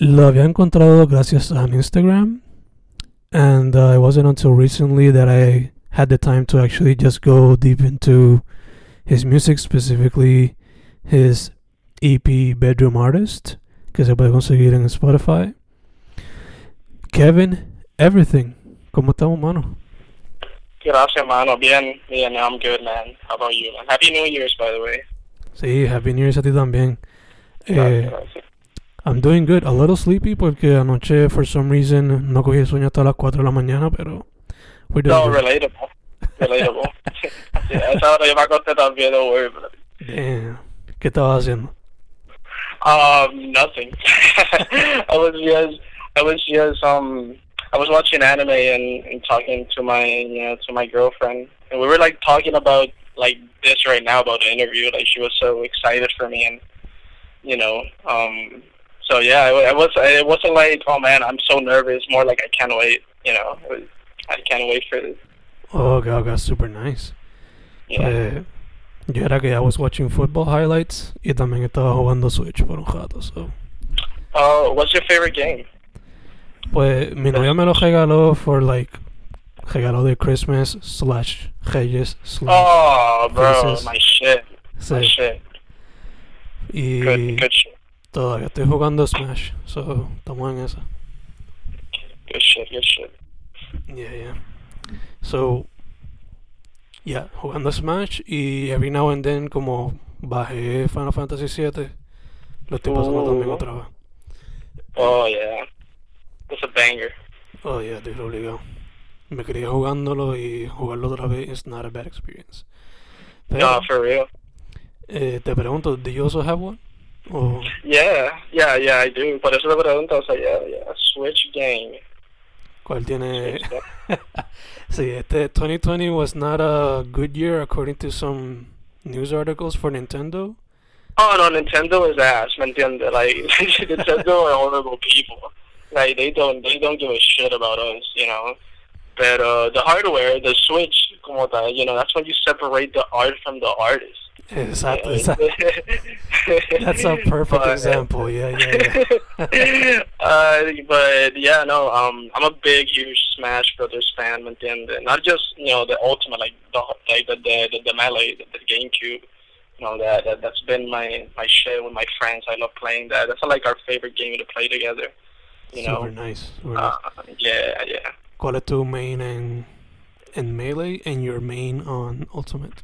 lo había encontrado gracias a Instagram. And uh, it wasn't until recently that I had the time to actually just go deep into his music, specifically his EP Bedroom Artist, que se puede conseguir en Spotify. Kevin, Everything. ¿Cómo estamos, mano? Gracias, mano. Bien, bien. I'm good, man. How about you? man? Happy New Year's, by the way. Sí, Happy New Year's a ti también. Eh, Gracias, gracias. I'm doing good. A little sleepy porque anoche, for some reason, no cogí sueño hasta las 4 de la mañana, pero... We're doing No, good. relatable. Relatable. sí, a esa hora yo me acosté también, don't worry. Damn. ¿Qué estabas haciendo? Um, nothing. I was just, I was just, um, I was watching anime and, and talking to my, you know, to my girlfriend, and we were like talking about like this right now about the interview. Like she was so excited for me, and you know, um, so yeah, I, I was, it wasn't like, oh man, I'm so nervous. More like I can't wait. You know, it was, I can't wait for this. Oh, God, that's super nice. Yeah. Eh, yo era que I was watching football highlights y también estaba jugando Switch por un rato, so... Oh, what's your favorite game? Pues mi novia me lo regaló for like... Regalo de Christmas slash Reyes slash... Oh, bro, Faces. my shit, my sí. shit. Y Good, good, shit. Todavía estoy jugando Smash, so estamos en esa. good shit, good shit. Yeah, yeah. So, yeah, jugando Smash y every now and then como bajé Final Fantasy VII, lo estoy pasando también Oh. otra vez. Oh yeah, it's a banger. Oh, yeah, estoy obligado. Me quería jugándolo y jugarlo otra vez is not a bad experience. Pero, No, for real. eh, te pregunto, do you also have one? O, Yeah, yeah, yeah, I do. Por eso te pregunto, o sea, yeah, yeah, Switch game. ¿Cuál tiene...? Sí, este 2020 was not a good year according to some news articles for Nintendo. Oh no, Nintendo is ass, ¿me entiendes? Like Nintendo are horrible people. Like they don't, they don't give a shit about us, you know. But uh, the hardware, the Switch, como tal, you know, that's when you separate the art from the artist. Exacto. That's a perfect But- example. Yeah, yeah, yeah. uh, but yeah, no, um, I'm a big, huge Smash Brothers fan, ¿me entiendes? Not just you know the ultimate, like the like the the the, the melee, the, the GameCube. You know that, that that's been my my shit with my friends. I love playing that. That's like our favorite game to play together. You Super know. nice. super nice. Uh, yeah, yeah. ¿Cuál es tu main and en Melee and your main on Ultimate?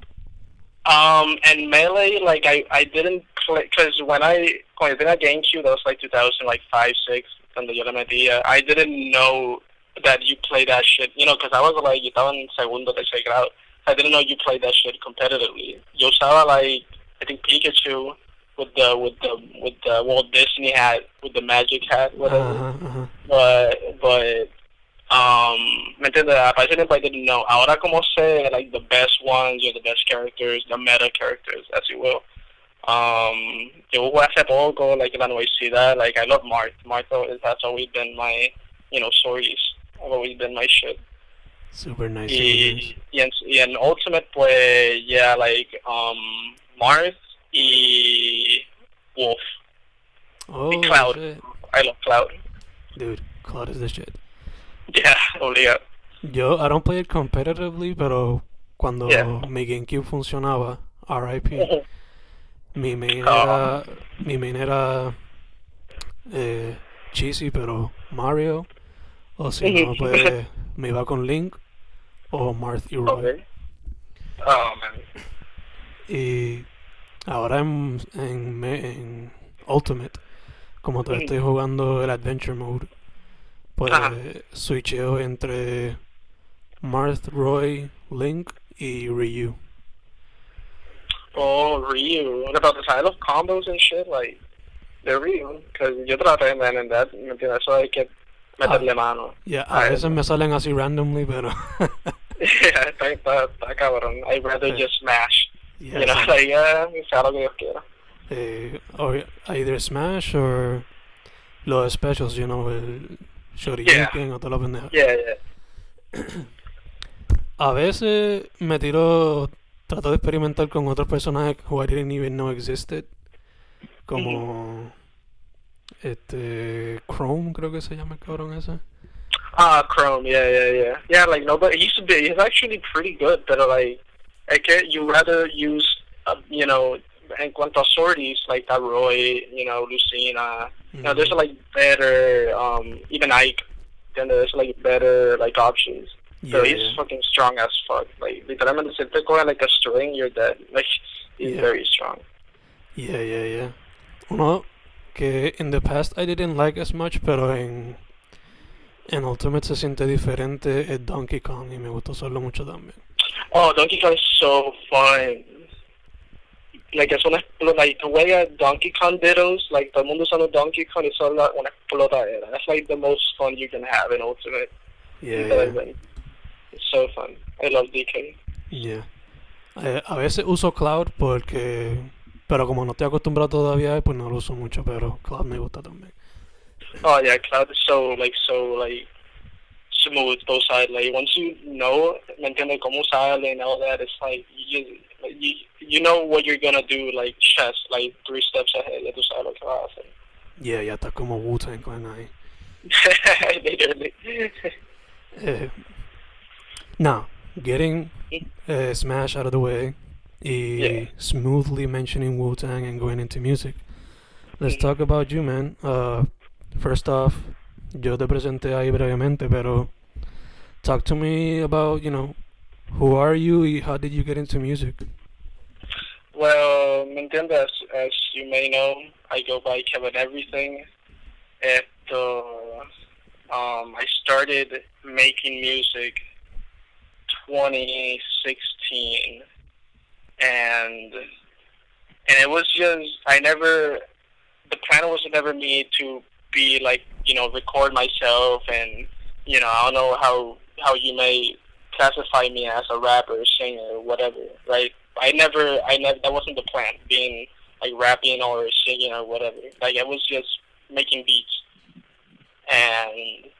Um, and melee, like I, I didn't play because when I when I did a GameCube, that was like 2000, like five, six, cuando yo le metía. Uh, I didn't know that you play that shit, you know, because I was like, yo estaba en segundo, tercer grado. I didn't know you played that shit competitively. Yo usaba like, I think Pikachu with the with the with the Walt Disney hat with the magic hat, whatever. Ajá, ajá. but but um me entiendes para ese tiempo I didn't know ahora como sé like the best ones or the best characters the meta characters as you will Um, yo jugué hace poco, like la universidad, like I love Marth. Marth, that's always been my, you know, stories. I've always been my shit. Super nice. super nice. Y, y, en, y en Ultimate, pues, yeah, like, um, Marth y Wolf. Oh, y Cloud. shit. I love Cloud. Dude, Cloud is the shit. Yeah, obligado. Yo, I don't play it competitively, pero cuando Yeah. mi GameCube funcionaba, RIP, mi main Oh. era, mi main era eh, cheesy, pero Mario, o si no, pues me iba con Link o Marth y Roy. Okay. Oh, man. Y ahora en, en Ultimate, como todavía estoy jugando el Adventure Mode, pues Ajá. switcheo entre Marth, Roy, Link y Ryu. Oh, Ryu. What about the of combos and shit? Like, they're real. Because yo traté, and that, ¿me entiendes? Eso hay que meterle mano. Ya, Ah, a veces eso. me salen así randomly, pero... yeah, está, está, está cabrón. I'd rather Yeah. just smash. ya, You know, like, yeah, sea lo que Dios quiera. Eh, or either Smash or los specials, you know, el Shoryuken o toda la pendeja. Yeah, yeah. A veces me tiro, trato de experimentar con otros personajes who I didn't even know existed. Como este Chrome, creo que se llama el cabrón ese. Ah, Chrome, yeah, yeah, yeah. Yeah, like, nobody, he used to be, he's actually pretty good, but, like, I get, you rather use, uh, you know, en cuanto a sorties, like that Roy, you know, Lucina, you know, there's, like, better, um, even Ike, then there's, like, better, like, options. Yeah, So he's yeah. fucking strong as fuck. Like, literalmente, si te cogen, like, a string, you're dead. Like, he's Yeah. very strong. Yeah, yeah, yeah. Uno que in the past I didn't like as much, pero en, en Ultimate se siente diferente es Donkey Kong y me gustó usarlo mucho también. Oh, Donkey Kong is so fun. Like, es una explo- like, the way a Donkey Kong dittos, like, todo el mundo usando Donkey Kong es solo una explotadera. That's, like, the most fun you can have in Ultimate. Yeah, yeah, it's so fun. I love DK. yeah. Eh, a veces uso Cloud porque, pero como no estoy acostumbrado todavía, pues no lo uso mucho, pero Cloud me gusta también. Oh, yeah, Cloud is so, like, so, like, smooth, both sides. Like, once you know, ¿me entiendes? Cómo sale and all that, it's like, you, you, you know what you're gonna do, like, chess, like, three steps ahead. Ya tú sabes lo que vas a hacer. Yeah, ya está como Wu-Tang Clan ahí. Literally. Eh, now, getting uh, Smash out of the way, Yeah. smoothly mentioning Wu Tang and going into music. Let's Mhm. talk about you, man. Uh, first off, yo te presenté ahí brevemente, pero talk to me about, you know, who are you y how did you get into music? Well, ¿me entiendes? As, as you may know, I go by Kevin Everything. Esto, um, I started making music 2016, and and it was just I never. The plan was never me to be like you know record myself and you know I don't know how how you may classify me as a rapper, singer, or whatever, right? I never, I never, that wasn't the plan, being like rapping or singing or whatever. Like I was just making beats. And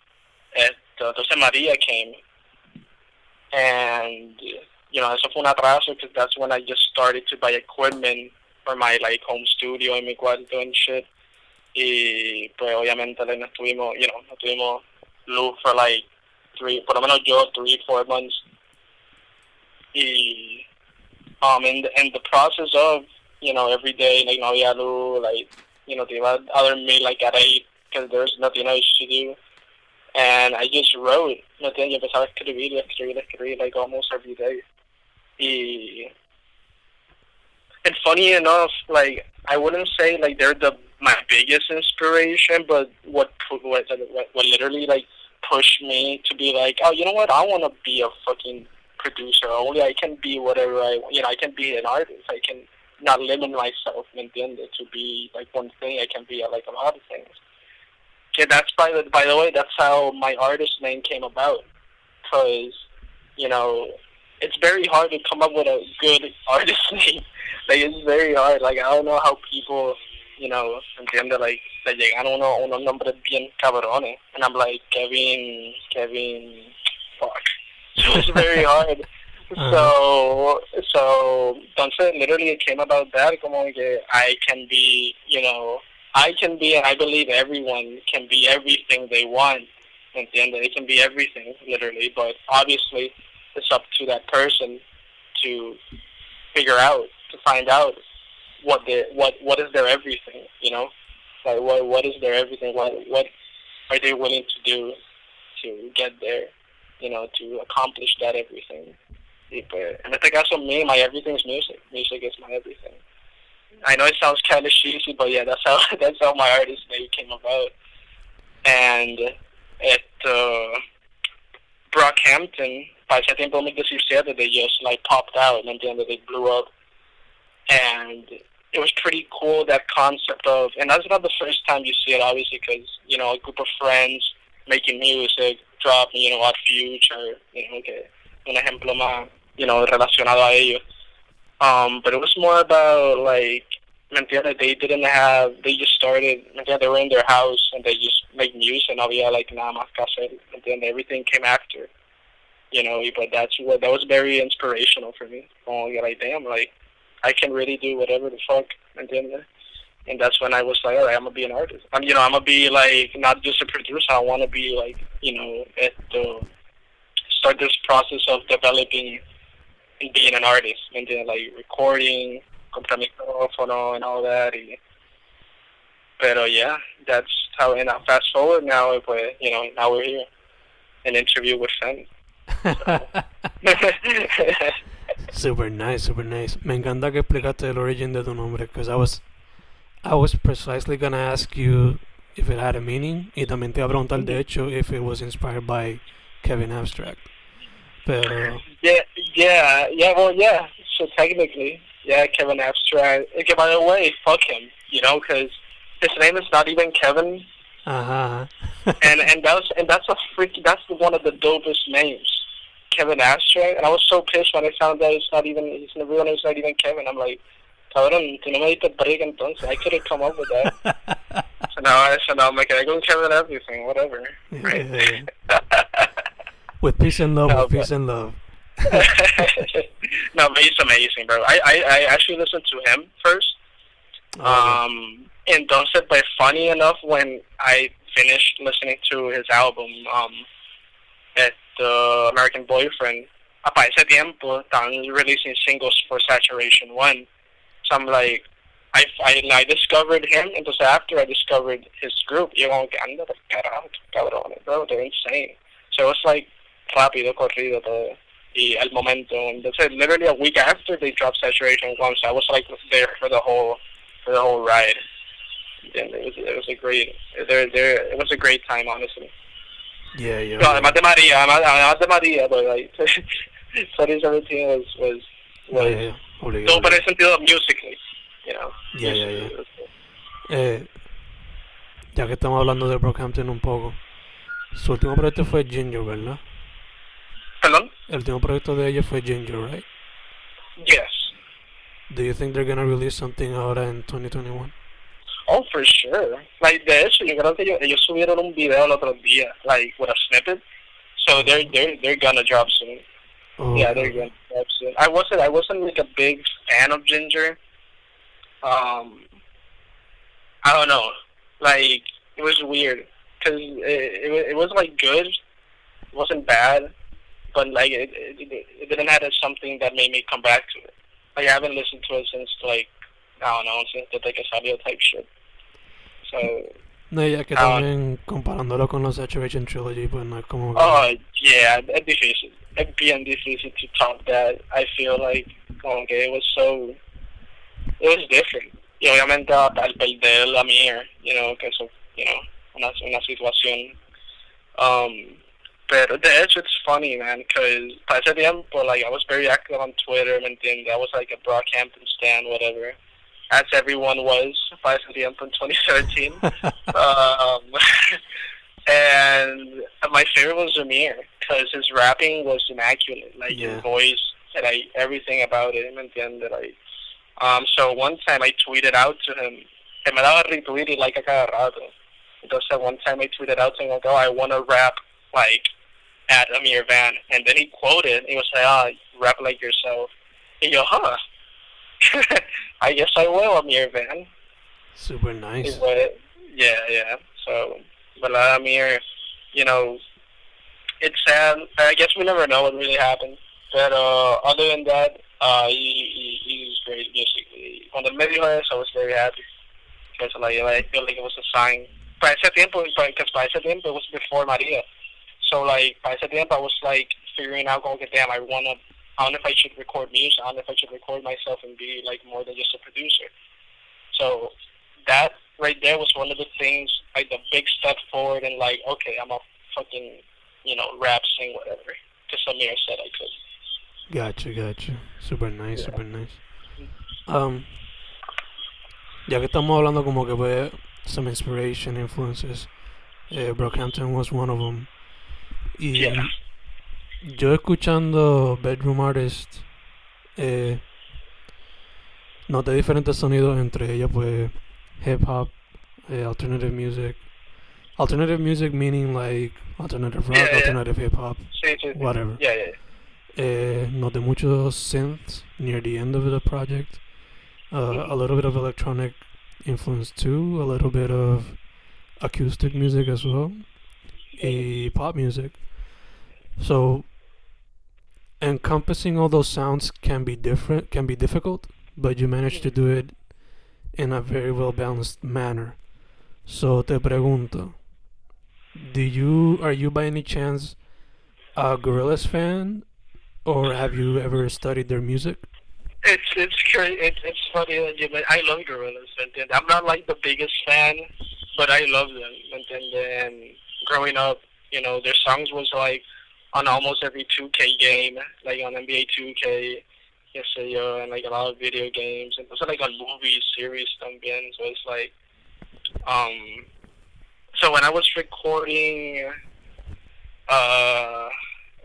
at, uh, entonces Maria came, and you know, eso fue un atraso because that's when I just started to buy equipment for my like home studio en mi cuarto and shit. Y pues obviamente like, no estuvimos, you know, no tuvimos luz for like three, por lo menos yo, three, four months. Y um, in the, in the process of, you know, every day, like, no había luz, like, you know, te iba a dormir, like, at 8, because there's nothing else to do. And I just wrote, ¿me entiendes? Yo empezaba a escribir, y escribir, y escribir, like, almost every day. Y, and funny enough, like, I wouldn't say, like, they're the my biggest inspiration, but what, what, what, what literally, like, pushed me to be like, oh, you know what, I want to be a fucking producer. Only I can be whatever I, you know, I can be an artist. I can not limit myself, ¿me entiendes? To be like one thing, I can be like a lot of things. Okay, that's by the by the way, that's how my artist name came about. Cause, you know, it's very hard to come up with a good artist name. like it's very hard. Like I don't know how people, you know, entiende like le llegan uno unos nombres bien cabrones, and I'm like Kevin, Kevin, fuck. So it's very hard. Uh-huh. So so entonces literally it came about that como que I can be, you know, I can be and I believe everyone can be everything they want. Entiende? They can be everything, literally, but obviously it's up to that person to figure out, to find out what the what what is their everything, you know? Like what what is their everything? What what are they willing to do to get there? You know, to accomplish that everything. Y pues, en este caso, me, my everything is music. Music is my everything. I know it sounds kind of cheesy, but yeah, that's how that's how my artist name came about. And at uh, Brockhampton, by ese tiempo 2017, they just like popped out, and then they blew up. And it was pretty cool that concept of, and that's not the first time you see it, obviously, because you know a group of friends making music, drop, you know, Odd Future, you know, que un ejemplo más, you know, relacionado a ellos. Um, but it was more about like, ¿me entiendes? They didn't have, they just started, ¿me entiendes? They were in their house and they just make music and había like nada más que ¿me entiendes? Everything came after, you know. But that's what that was very inspirational for me. Oh, you're like, damn, like I can really do whatever the fuck, ¿me entiendes? And that's when I was like, all right, I'm gonna be an artist. I'm, you know, I'm gonna be like not just a producer. I want to be like, you know, at the start this process of developing and being an artist, and then like recording, comprar micrófono and all that. Y, pero yeah, that's how. And now fast forward now, pues, you know, now we're here, an interview with Fen. super nice, super nice. Me encanta que explicaste el origin de tu nombre, because I was, I was precisely gonna ask you if it had a meaning, y también te iba a preguntar, de hecho, if it was inspired by Kevin Abstract. Pero, Yeah, yeah, yeah. Well, yeah. So technically, yeah, Kevin Abstract. Eh, okay, by the way, fuck him. You know, because his name is not even Kevin, ajá. and and that's and that's a freak. That's one of the dopest names, Kevin Abstract. And I was so pissed when I found out it's not even. His real name is not even Kevin. I'm like, cabrón, tú no me diste break entonces. I could have come up with that. So now, I so now I'm like, I go Kevin everything, whatever. Right? with peace and love, No, with peace and love. no, but he's amazing, bro. I, I, I actually listened to him first. Oh, Um, entonces, but funny enough, when I finished listening to his album, um, at the American Boyfriend, para ese tiempo, estaban releasing singles for Saturation One. So I'm like, I, I, I discovered him, entonces after I discovered his group, yo como que anda por carajo, cabrones, bro, they're insane. So it was like rápido, corrido todo. Y al momento, entonces literally a week after they dropped Saturation One, so I was like there for the whole for the whole ride. And it was it was a great there there it was a great time honestly. Yeah, yeah. No, además de María, además, además de María, but like 2017 was was yeah, was yeah, yeah. Obligado, no, but in sentido musically, you know. Yeah, yeah, yeah. Was- Eh, ya que estamos hablando de Brockhampton un poco, su último proyecto fue Ginger, ¿verdad? Perdón? El último proyecto de ellos fue Ginger, right? Yes. Do you think they're gonna release something ahora en 2021? Oh, for sure. Like, de hecho, yo creo que ellos, ellos subieron un video el otro día, like, with a snippet. So they're they're they're gonna drop soon. Oh, Yeah, they're gonna drop soon. I wasn't I wasn't like a big fan of Ginger. Um, I don't know. Like, it was weird because it, it it was like good. It wasn't bad, but like it it, it didn't have something that made me come back to it. Like I haven't listened to it since like I don't know since the Te Sabio type shit. So No, ya que Ah. también comparándolo con los Saturation Trilogy, pues no es como que... Oh, yeah, it's difícil. It's bien difícil to top that. I feel like, como que it was so, it was different. Y obviamente al perder la mía, you know, que eso, you know, una, una situación. Um, pero de hecho, it's funny, man, because para ese tiempo, like, I was very active on Twitter, ¿me entiendes? I was like a Brockhampton stan, whatever. As everyone was para ese tiempo in 2013 um, and my favorite was Zamir because his rapping was immaculate. Like Yeah. his voice, and I everything about it, and then like, Um, so one time I tweeted out to him, and me daba retweet y like a cada rato. Entonces one time I tweeted out saying like, oh, I want to rap like at Ameer Vann. And then he quoted, he was like, ah, oh, rap like yourself. And yo, huh? I guess I will, I'm Ameer Vann. Super nice. But, yeah, yeah. So, but uh, Amir, you know, it's sad. I guess we never know what really happened. But uh, other than that, uh, he, he, he's great musically. Cuando él me dijo eso, I was very happy. Because like, I feel like it was a sign. Para ese tiempo, because para ese tiempo, it was before Maria. So like, para ese tiempo, I was like figuring out, okay, damn, I wanna, I don't know if I should record music. I don't know if I should record myself and be like more than just a producer. So that right there was one of the things, like the big step forward and like, okay, I'm a fucking, you know, rap, sing, whatever. Because Samir said I could. Gotcha, gotcha. Super nice, yeah. super nice. Um, ya que estamos hablando como que fue some inspiration, influences, eh, Brockhampton was one of them. Y yeah. Yo escuchando Bedroom Artist, eh, noté diferentes sonidos, entre ellos pues hip hop, eh, alternative music. Alternative music meaning like alternative rock, yeah, alternative hip hop, sí, sí, whatever. Yeah, yeah. Uh, note muchos synths near the end of the project. Uh, a little bit of electronic influence too, a little bit of acoustic music as well, a pop music. So encompassing all those sounds can be different, can be difficult, but you manage to do it in a very well balanced manner. So te pregunto, do you are you by any chance a Gorillaz fan or have you ever studied their music? It's it's it's it's funny that you. I love Gorillaz, and I'm not like the biggest fan, but I love them. And then growing up, you know, their songs was like on almost every 2K game, like on NBA 2K, yes, yo, and like a lot of video games, and also like on movie series, también. So it's like, um, so when I was recording, uh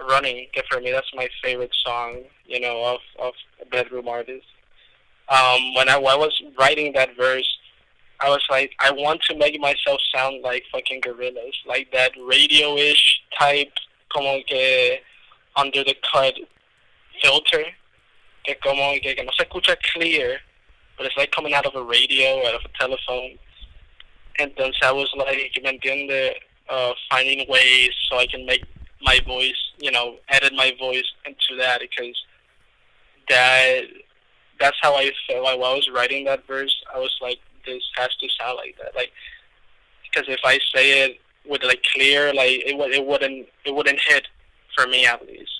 running for me that's my favorite song you know of of bedroom artist um when I, when I was writing that verse I was like I want to make myself sound like fucking Gorillaz, like that radio-ish type como que under the cut filter que como que, que no se escucha clear but it's like coming out of a radio out of a telephone and so I was like me entiende uh, finding ways so I can make my voice, you know, edit my voice into that because that that's how I felt like while I was writing that verse. I was like, this has to sound like that, like because if I say it with like clear, like it it wouldn't it wouldn't hit for me at least.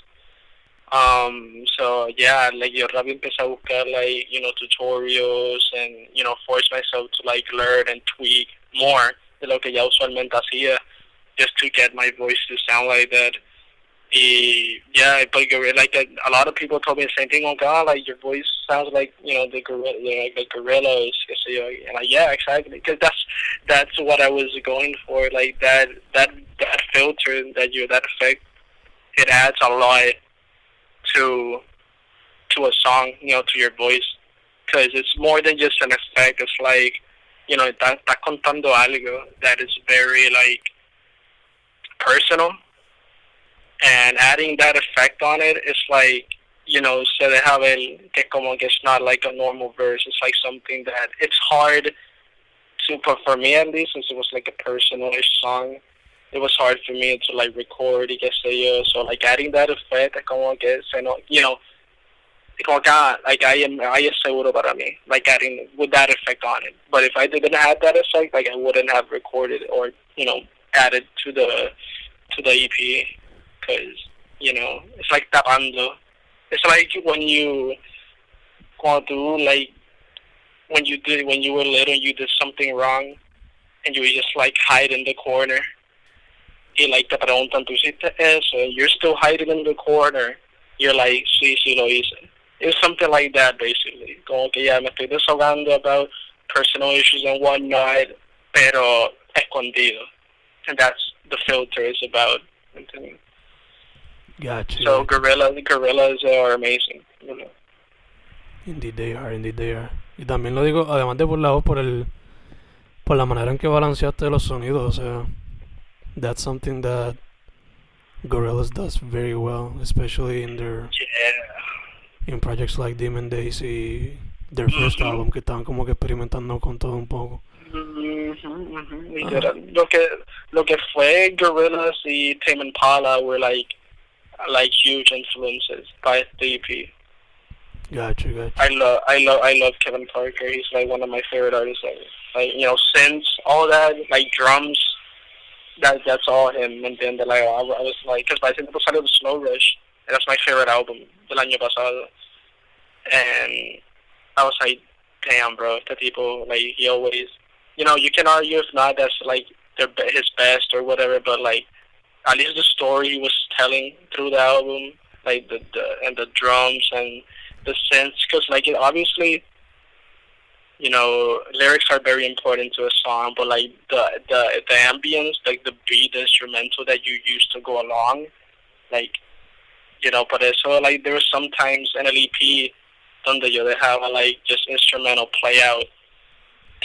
Um, so yeah, like yo rápido empecé a buscar like you know tutorials and you know force myself to like learn and tweak more de lo que ya usualmente hacía just to get my voice to sound like that. Y, yeah, but like a, a lot of people told me the same thing. Oh God, like your voice sounds like you know the gorilla, like the Gorillaz. And like, yeah, exactly, because that's that's what I was going for. Like that that that filter that you that effect, it adds a lot to to a song, you know, to your voice, because it's more than just an effect. It's like you know, está contando algo that is very like personal and adding that effect on it is like you know so they have it que como que it's not like a normal verse it's like something that it's hard to for me at least since it was like a personalish song it was hard for me to like record y que sé yo so like adding that effect como que se no you know como que ah, like I am I es seguro para mí like adding with that effect on it. But if I didn't have that effect like I wouldn't have recorded or you know added to the to the EP because you know it's like tapando. It's like when you cuando tú like when you did when you were little you did something wrong and you just like hide in the corner. Y like te preguntan tú hiciste eso and you're still hiding in the corner. You're like sí sí lo hice. It's something like that basically. Como que ya me estoy desahogando about personal issues and whatnot, pero escondido. And that's the filter is about. Gotcha. So gorilla, Gorillaz are amazing. You know. Indeed they are, indeed they are. Y también lo digo, además de por la voz, por el por la manera en que balanceaste los sonidos, o sea, that's something that Gorillaz does very well, especially in their Yeah. in projects like Demon Days y their first Mhm. album que estaban como que experimentando con todo un poco. Ah. literal. Lo que lo que fue Gorillaz y Tame Impala were like like huge influences by the EP. Gotcha, gotcha. I love I love I love Kevin Parker. He's like one of my favorite artists. Like, like you know, synths, all that, like drums. That that's all him. And then the like I, I was like, because by the time salió the Slow Rush, and that's my favorite album del año pasado. And I was like, damn, bro, the people like he always, you know, you can argue if not that's like their his best or whatever, but like at least the story he was telling through the album, like the, the and the drums and the sense because like it obviously you know lyrics are very important to a song but like the the the ambience like the beat the instrumental that you use to go along like you know but so like there was sometimes an ep donde yo dejaba like just instrumental play out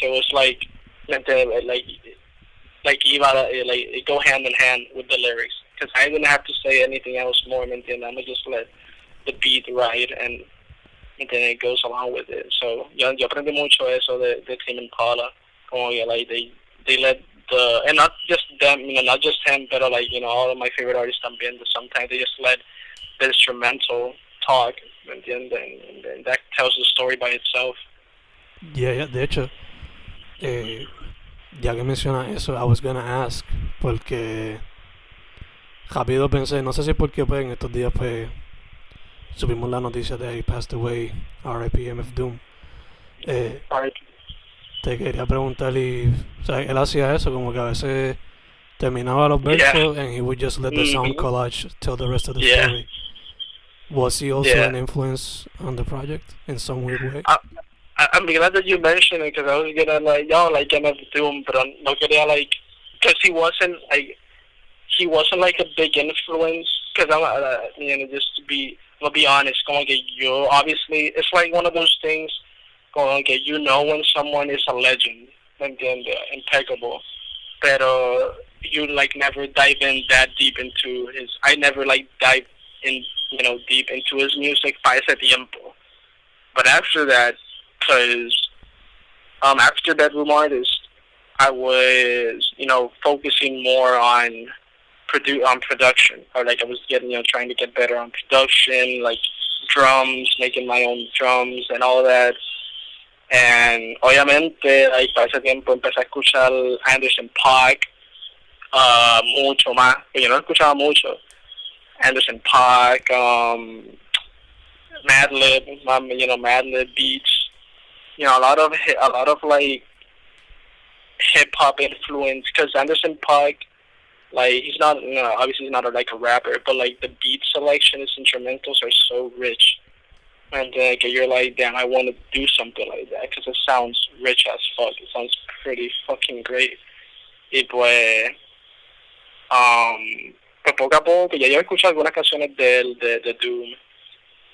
it was like like like iba eh, like it go hand in hand with the lyrics because I didn't have to say anything else more than I'm gonna just let the beat ride and and then it goes along with it. So yo, yo aprendí mucho eso de, de Tame Impala. Como que like they they let the and not just them, you know, not just him, but like you know all of my favorite artists también. Sometimes they just let the instrumental talk, and then and, and that tells the story by itself. Yeah, yeah, de hecho, eh, ya que mencionas eso, I was gonna ask, porque rápido pensé, no sé si porque pues, en estos días pues subimos la noticia de he passed away, R.I.P. MF Doom. Eh, te quería preguntar y, o sea, él hacía eso, como que a veces terminaba los Yeah. versos and he would just let the sound Mhm. collage tell the rest of the Yeah. story. Was he also Yeah. an influence on the project in some weird way? I, I'm glad that you mentioned it because I was gonna like, yo, like MF Doom, but I'm not gonna like, because he wasn't like, he wasn't like a big influence. Because I'm, uh, you know, just to be, I'm gonna be honest, como que yo, obviously, it's like one of those things, como get you know when someone is a legend, and then they're impeccable, pero you like never dive in that deep into his. I never like dive in, you know, deep into his music ese tiempo. But after that, because um, after Bedroom Artist, I was, you know, focusing more on produ- on production, or like I was getting, you know, trying to get better on production, like drums, making my own drums and all that. And obviamente, like, para ese tiempo empecé a escuchar Anderson .Paak uh, mucho más, yo no escuchaba mucho. Anderson .Paak, um, Madlib, you know, Madlib beats, you know, a lot of a lot of like hip hop influence. Because Anderson .Paak, like he's not, you know, obviously he's not a, like a rapper, but like the beat selection, his instrumentals are so rich, and uh, like, you're like, damn, I want to do something like that because it sounds rich as fuck. It sounds pretty fucking great. Y pues, um, pues poco a poco, ya yo escuché algunas canciones de, de, de Doom.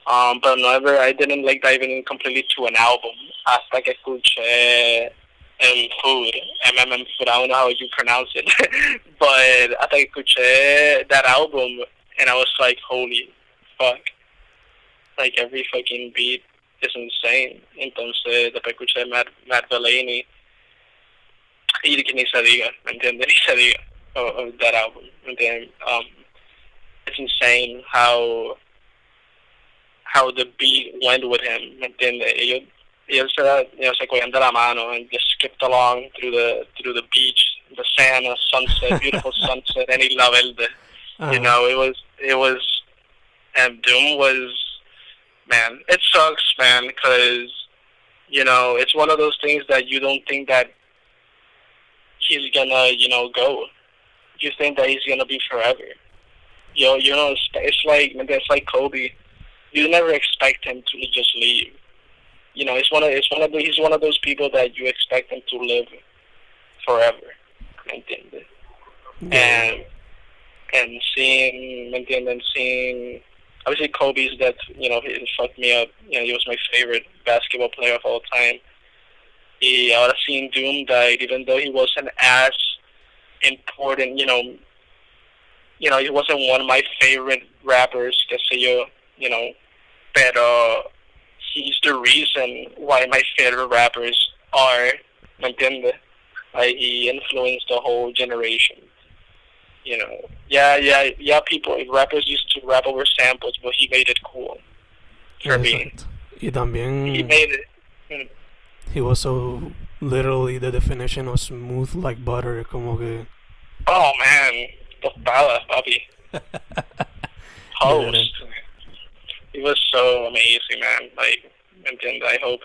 Um, but never, I didn't like diving in completely to an album hasta que escuché el Food, MMM Food, I don't know how you pronounce it, but hasta que escuché that album and I was like, holy fuck, like every fucking beat is insane. Entonces, después escuché Matt, Madvillainy y que ni se diga, ¿me entiendes? Ni se diga of, of that album. And then, um, it's insane how how the beat went with him, ¿me entiendes? Ellos, ellos you know, se cogían de la mano and just skipped along through the through the beach, the sand, the sunset, beautiful sunset, and La Verde. Uh, You know, it was it was, and Doom was, man, it sucks, man, because you know it's one of those things that you don't think that he's gonna, you know, go. You think that he's gonna be forever. You know, you know, it's, it's like it's like Kobe. You never expect him to just leave. You know, it's one of it's one of the, he's one of those people that you expect him to live forever. ¿Me entiendes? yeah. and and seeing ¿me entienden? seeing obviously Kobe's that you know he fucked me up. You know, he was my favorite basketball player of all time. Y ahora seeing Doom died, even though he wasn't as important, you know, you know, he wasn't one of my favorite rappers, que sé yo, you know, pero he's the reason why my favorite rappers are, ¿me entiendes? Like, he influenced the whole generation. You know, yeah, yeah, yeah. People, rappers used to rap over samples, but he made it cool for me. Exacto. Y también He made it. he was so literally the definition of smooth like butter, como que Oh man, tostada, papi. Host. He was so amazing, man. Like, and I hope,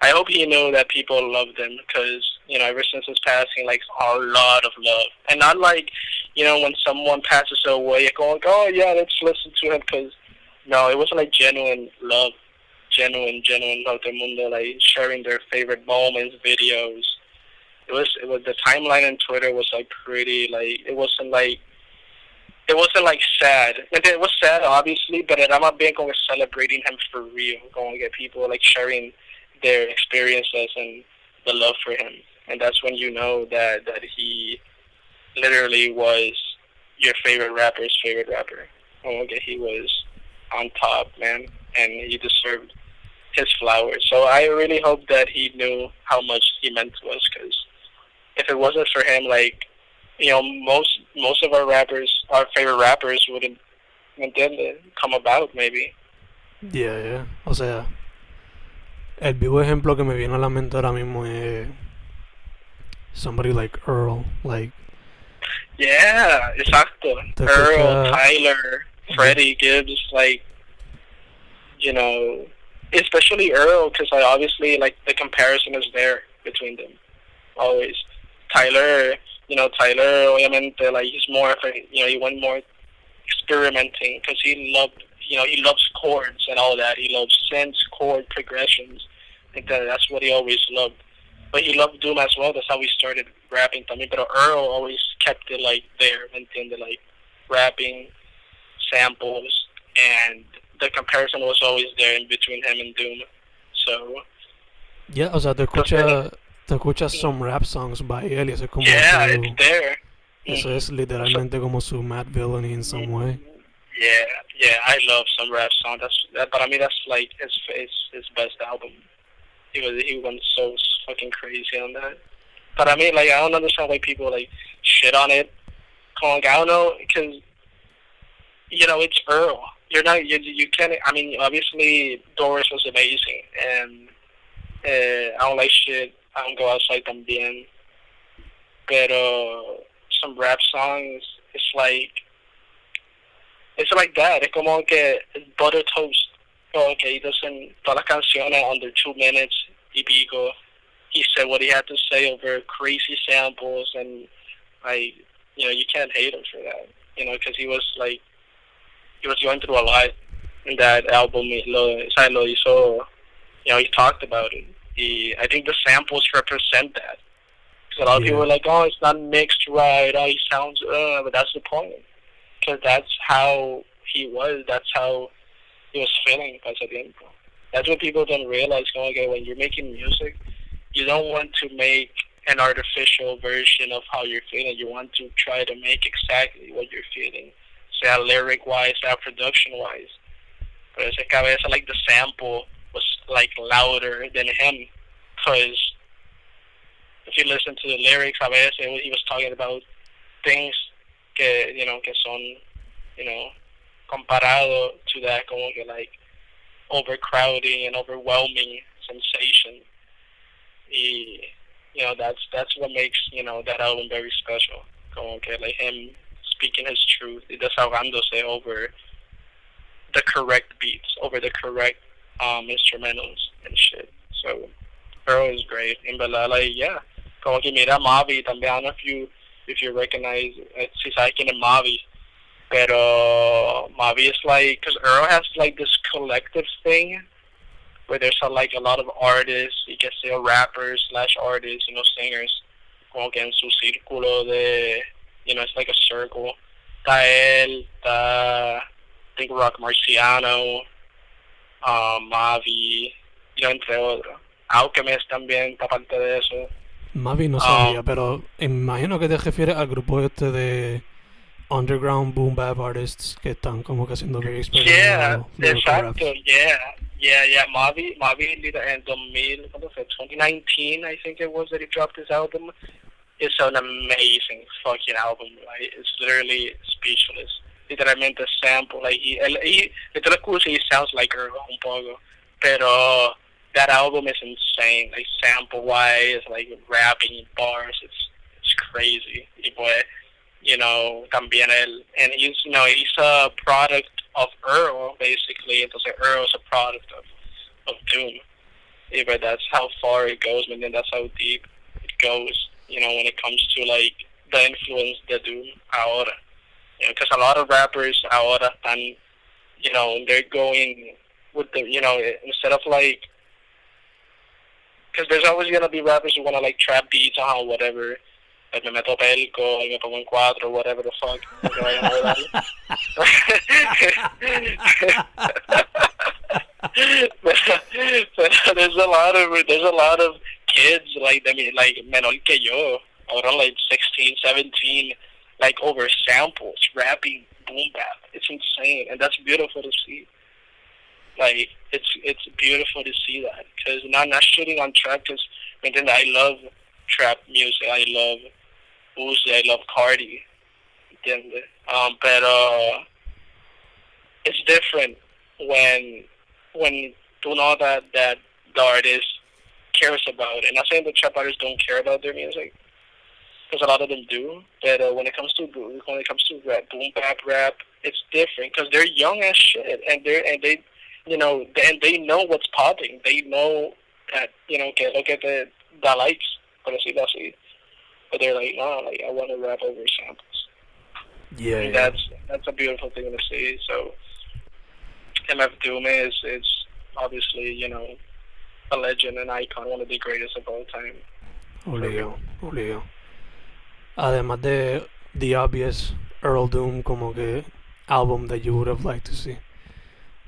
I hope he knew that people loved him because you know ever since his passing, like a lot of love, and not like you know when someone passes away, you're going, oh yeah, let's listen to him because no, it wasn't like genuine love, genuine, genuine love. The mundo like sharing their favorite moments, videos. It was it was the timeline on Twitter was like pretty like it wasn't like it wasn't like sad. It was sad, obviously, but I'm not being going celebrating him for real. Going to get people like sharing their experiences and the love for him, and that's when you know that that he literally was your favorite rapper's favorite rapper. Oh, okay, he was on top, man, and he deserved his flowers. So I really hope that he knew how much he meant to us, because if it wasn't for him, like you know, most most of our rappers, our favorite rappers, wouldn't entiende, come about, maybe. Yeah, yeah. O sea, el vivo ejemplo que me viene a la mente ahora mismo es somebody like Earl, like Yeah, exacto. Earl, Tyler, Freddie Gibbs, like, you know, especially Earl, because like, obviously, like, the comparison is there between them, always. Tyler, you know, Tyler, obviamente, like, he's more of a, you know, he went more experimenting, because he loved, you know, he loves chords and all that. He loves synths, chord progressions. I think that that's what he always loved. But he loved Doom as well. That's how we started rapping también. But Earl always kept it like there, ¿me entiende? Like rapping, samples, and the comparison was always there in between him and Doom. So yeah, o sea, te escuchas te escuchas some rap songs by él y eso es como yeah, su, it's there. eso es literalmente como su Madvillainy in some way. Yeah, yeah, I love some rap song. That's that, but I mean that's like his his his best album. He was he went so fucking crazy on that. But I mean, like I don't understand why people like shit on it. Come on, I don't know because you know it's Earl. You're not you you can't. I mean, obviously Doris was amazing, and uh, I don't like shit. I don't go outside también. Uh, some rap songs, it's like it's like that. Es como que it's butter toast. Como he doesn't, todas las canciones under two minutes y pico. He said what he had to say over crazy samples and like, you know, you can't hate him for that. You know, because he was like, he was going through a lot in that album. Lo, o sea, lo hizo, you know, he talked about it. He, I think the samples represent that. 'Cause a lot of people are like, oh, it's not mixed right. Oh, he sounds, uh, but that's the point because that's how he was. That's how he was feeling Paso Tiempo. That's what people don't realize. Going okay, when you're making music, you don't want to make an artificial version of how you're feeling. You want to try to make exactly what you're feeling, say lyric wise, that production wise. But ese cabeza, like the sample was like louder than him, because if you listen to the lyrics, a veces he was talking about things que you know que son you know comparado to that como que like overcrowding and overwhelming sensation. Y you know that's that's what makes you know that album very special. Como que like him speaking his truth desahogándose over the correct beats over the correct um instrumentals and shit. So Earl is great. Verdad like yeah. Como que mira Mavi también I don't know if you if you recognize eh, si sabes quién es Mavi pero Mavi is like because Earl has like this collective thing where there's a, like a lot of artists y que sea rappers slash artists you know singers como que en su círculo de you know it's like a circle. Está él está think Roc Marciano, um, Mavi, yo entre otros. Alchemist también, aparte de eso. Mavi no sabía, pero imagino que te refieres al grupo este de underground boom bap artists que están como que haciendo very Yeah, exacto, yeah, yeah, yeah. Mavi, Mavi en 2000, ¿cuándo fue? 2019, I think it was that he dropped his album. It's an amazing fucking album. Like, it's literally speechless. Literalmente sample, él, he, esto lo escucho, he sounds like her un poco, pero that album is insane. Like sample wise, like rapping bars, it's it's crazy. Y pues, you know, también él, and he's, you know, he's a product of Earl, basically. Entonces Earl is a product of, of Doom. Yeah, but that's how far it goes, and then that's how deep it goes, you know, when it comes to, like, the influence de Doom ahora. You know, because a lot of rappers ahora están, you know, they're going with the, you know, instead of, like, because there's always going to be rappers who want to, like, trap beats or whatever. Like, me meto pelco, me pongo en cuatro, whatever the fuck. but there's a lot of there's a lot of kids like I mean like menor que yo around like 16 17 like over samples rapping boom bap it's insane and that's beautiful to see like it's it's beautiful to see that because not not shooting on trap because I mean, I love trap music I love Uzi I love Cardi ¿entiendes? um but uh it's different when when you know that that the artist cares about it. And I'm not saying the trap artists don't care about their music, because a lot of them do. But uh, when it comes to when it comes to rap, boom bap rap, it's different because they're young as shit, and they are and they, you know, and they know what's popping. They know that you know, que lo que te da likes, por decirlo así. But they're like, no, like I want to rap over samples. Yeah, that's that's a beautiful thing to see. So MF Doom is is obviously you know a legend, an icon, one of the greatest of all time. Obligado, obligado. Además de The Obvious Earl Doom como que album that you would have liked to see.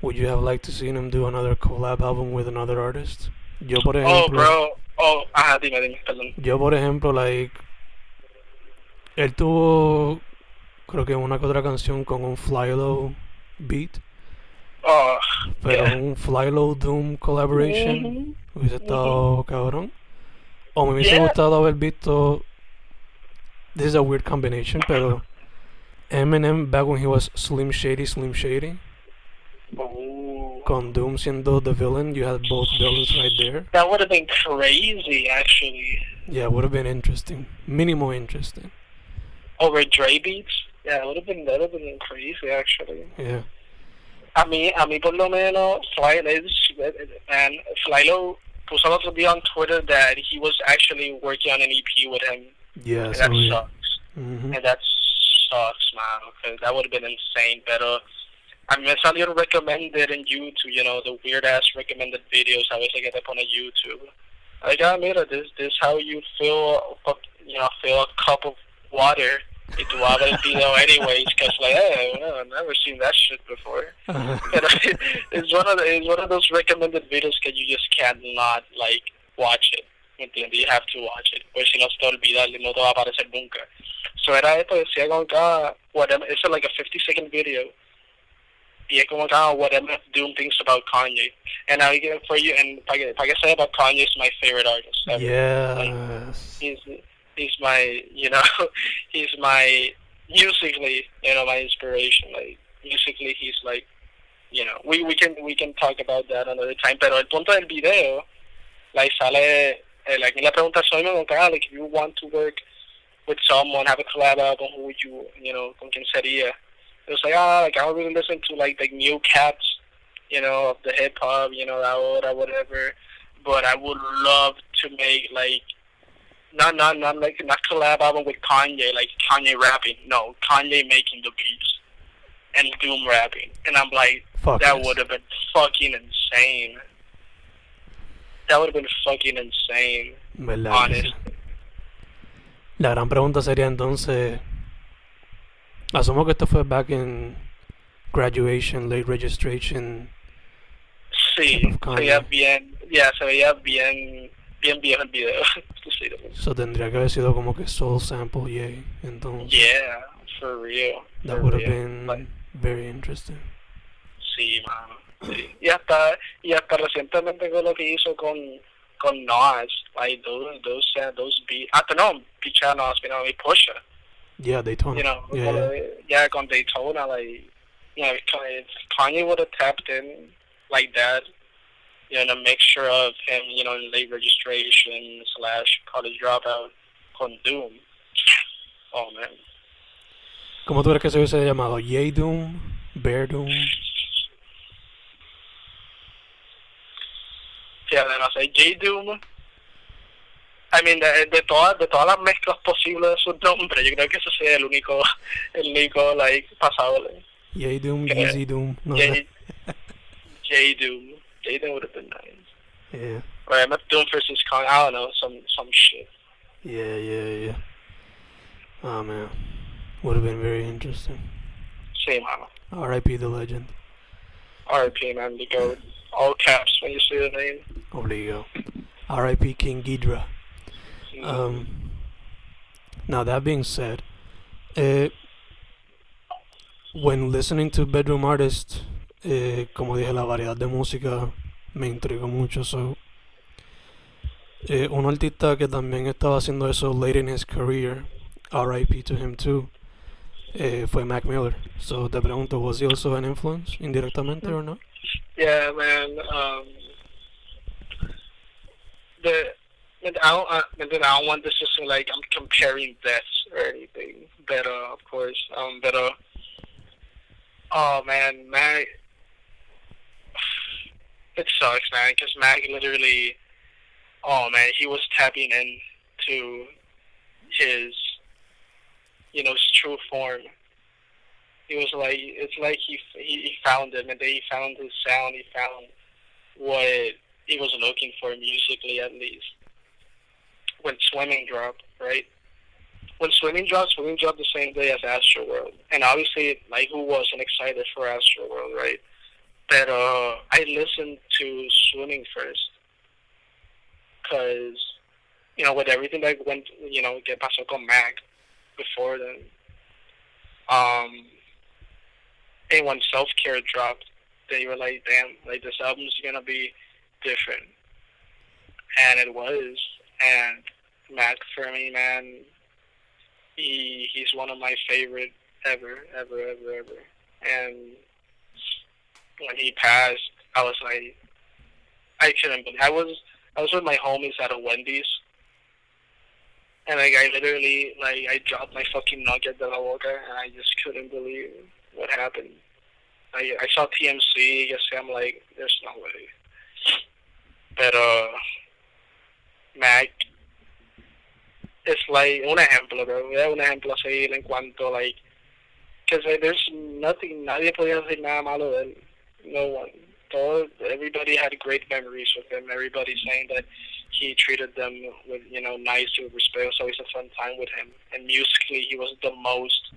Would you have liked to see him do another collab album with another artist? Yo por Oh, ejemplo, bro. Oh, ajá, dime, dime, perdón. yo por ejemplo, like, él tuvo, creo que una que otra canción con un Fly Low beat, Oh, pero Yeah. un Fly Low Doom collaboration mhm. hubiese estado cabrón. O me hubiese Yeah. gustado haber visto. This is a weird combination, pero Eminem back when he was Slim Shady, Slim Shady, Ooh. con Doom siendo the villain, you had both villains right there. That would have been crazy, actually. Yeah, would have been interesting, minimal interesting. Over Dre beats. Yeah, it would have been that would have been crazy, actually. Yeah, A mí, a mí por lo menos, Fly, eh, eh, and Flylo puso el otro día on Twitter that he was actually working on an EP with him. Yeah, And that sucks. Mhm. And that sucks, man, because that would have been insane. Pero a mí me salieron recommended en YouTube, you know, the weird ass recommended videos a veces que te pone YouTube. Like, ah, mira, this this how you fill, a- you know, fill a cup of water. Y tú abres el video anyways, because like, hey, well, I've never seen that shit before. And it's one of the, it's one of those recommended videos that you just cannot like watch it. ¿Me entiendes? You have to watch it. Pues si no se te olvida, no te va a aparecer nunca. So era esto, decía como que, ah, whatever, it's like a 50 second video. Y es como que, ah, whatever Doom thinks about Kanye. And I get it for you, and para que, say about Kanye is my favorite artist. ever. Yes. He's, he's my, you know, he's my, musically, you know, my inspiration. Like, musically, he's like, you know, we, we can we can talk about that another time. Pero el punto del video, like sale, like en la pregunta soy me ah, like if you want to work with someone, have a collab album, who would you, you know, con quién sería? It was like ah, like I don't really listen to like the new cats, you know, of the hip hop, you know, ahora whatever. But I would love to make like not not not like not collab album with Kanye, like Kanye rapping. No, Kanye making the beats and Doom rapping. And I'm like, Fuck that yes. would have been fucking insane. That would have been fucking insane. ¿Verdad Honest. La gran pregunta sería entonces, asumo que esto fue back in graduation, late registration. Sí, se veía bien, ya, se veía bien, bien viejo el video. Sí, So tendría que haber sido como que soul sample, yay. Entonces, yeah, for real. that would have been Like, very interesting. Sí, mano. Y hasta y hasta recientemente con lo que hizo con con Nas, like those those uh, those beats. Hasta no, Picha Nas, you know, y Pusha, Yeah, Daytona. you know, yeah, yeah. yeah, con Daytona, like, you know, if Kanye would have tapped in like that, you know, a mixture of him, you know, late registration slash college dropout con Doom. Oh man. ¿Cómo tú crees que se hubiese llamado? Yay Doom, Bear Doom. Fíjate, no sé, J-Doom. I mean, eh, de, de, todas, de todas las mezclas posibles de sus nombres, yo creo que ese sería el único, el único, like, pasable. Yay Doom, Okay. Doom. No J- J-Doom. J-Doom would have been nice. Yeah, Or MF Doom versus Kong, I don't know, some, some shit. yeah, yeah, yeah. Oh man, would have been very interesting. Same, mano. R.I.P. the legend. RIP, man, the goat. All caps when you see the name. Obligo. R.I.P. King Geedorah. Mm. Um, now that being said, eh, when listening to bedroom artists, eh, como dije, la variedad de música me intrigó mucho. So, eh, un artista que también estaba haciendo eso late in his career, R.I.P. to him too, eh, fue Mac Miller. So te pregunto, was he also an influence indirectamente or not? Yeah, man. Um, the and I don't, uh, and then I don't want this to seem like I'm comparing deaths or anything. But uh, of course, um, but uh, oh man, Mac, it sucks, man, because Mac literally, oh man, he was tapping into his, you know, his true form he was like it's like he he, he found him and then he found his sound he found what he was looking for musically at least. When swimming dropped right? When swimming dropped swimming dropped the same day as astro world. And obviously like who wasn't excited for astro world right? But uh i listened to swimming first. Because you know with everything that went you know que pasó con mac before then um and when self care dropped, they were like, "Damn, like this album's gonna be different," and it was. And Mac for me, man, he he's one of my favorite ever, ever, ever, ever. And when he passed, I was like, I couldn't believe. I was I was with my homies at a Wendy's. And like I literally like I dropped my fucking nugget de la boca and I just couldn't believe what happened. I I saw TMZ, yesterday. I'm like, there's no way. But uh, Mac, it's like un ejemplo, bro. Es un ejemplo a seguir en cuanto like, because like, there's nothing, nadie podía decir nada malo de él. No one. Todo, everybody had great memories with him. Everybody saying that he treated them with you know nice with respect. It was always a fun time with him. And musically, he was the most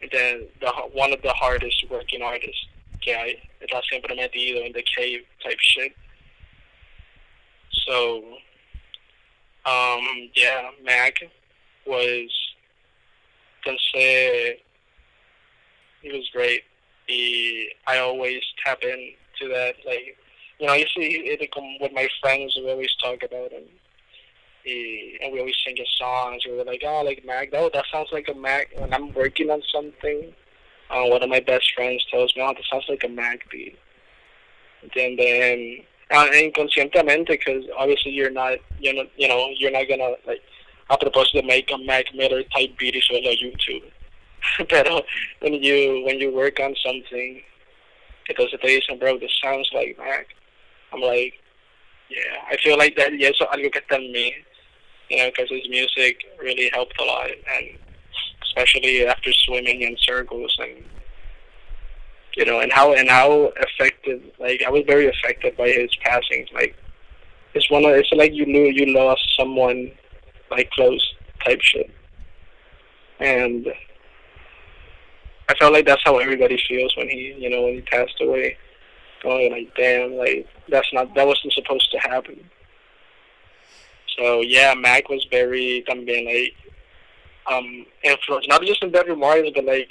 the, the one of the hardest working artists que hay. Está siempre metido in the cave type shit. So, um, yeah, Mac was, entonces, he was great. He, I always tap into that, like, you know, you see it with my friends, we always talk about him. He, and we always sing his songs. We were like, oh, like Mac, that, that sounds like a Mac. When I'm working on something, uh, one of my best friends tells me, oh, that sounds like a Mac beat. And then, uh, inconscientemente, because obviously you're not, you're not, you know, you're not gonna like, a propósito make a Mac Miller type beat is on YouTube. Pero when you when you work on something, entonces te dicen, bro, this sounds like Mac. I'm like, yeah, I feel like that. Yeah, so algo que está en mí, you know, because his music really helped a lot, and especially after swimming in circles and you know, and how and how affected. Like I was very affected by his passing. Like it's one of it's like you knew you lost someone like close type shit, and I felt like that's how everybody feels when he, you know, when he passed away. Going like, damn, like that's not that wasn't supposed to happen. So yeah, Mac was very también like um influenced, not just in bedroom artists, but like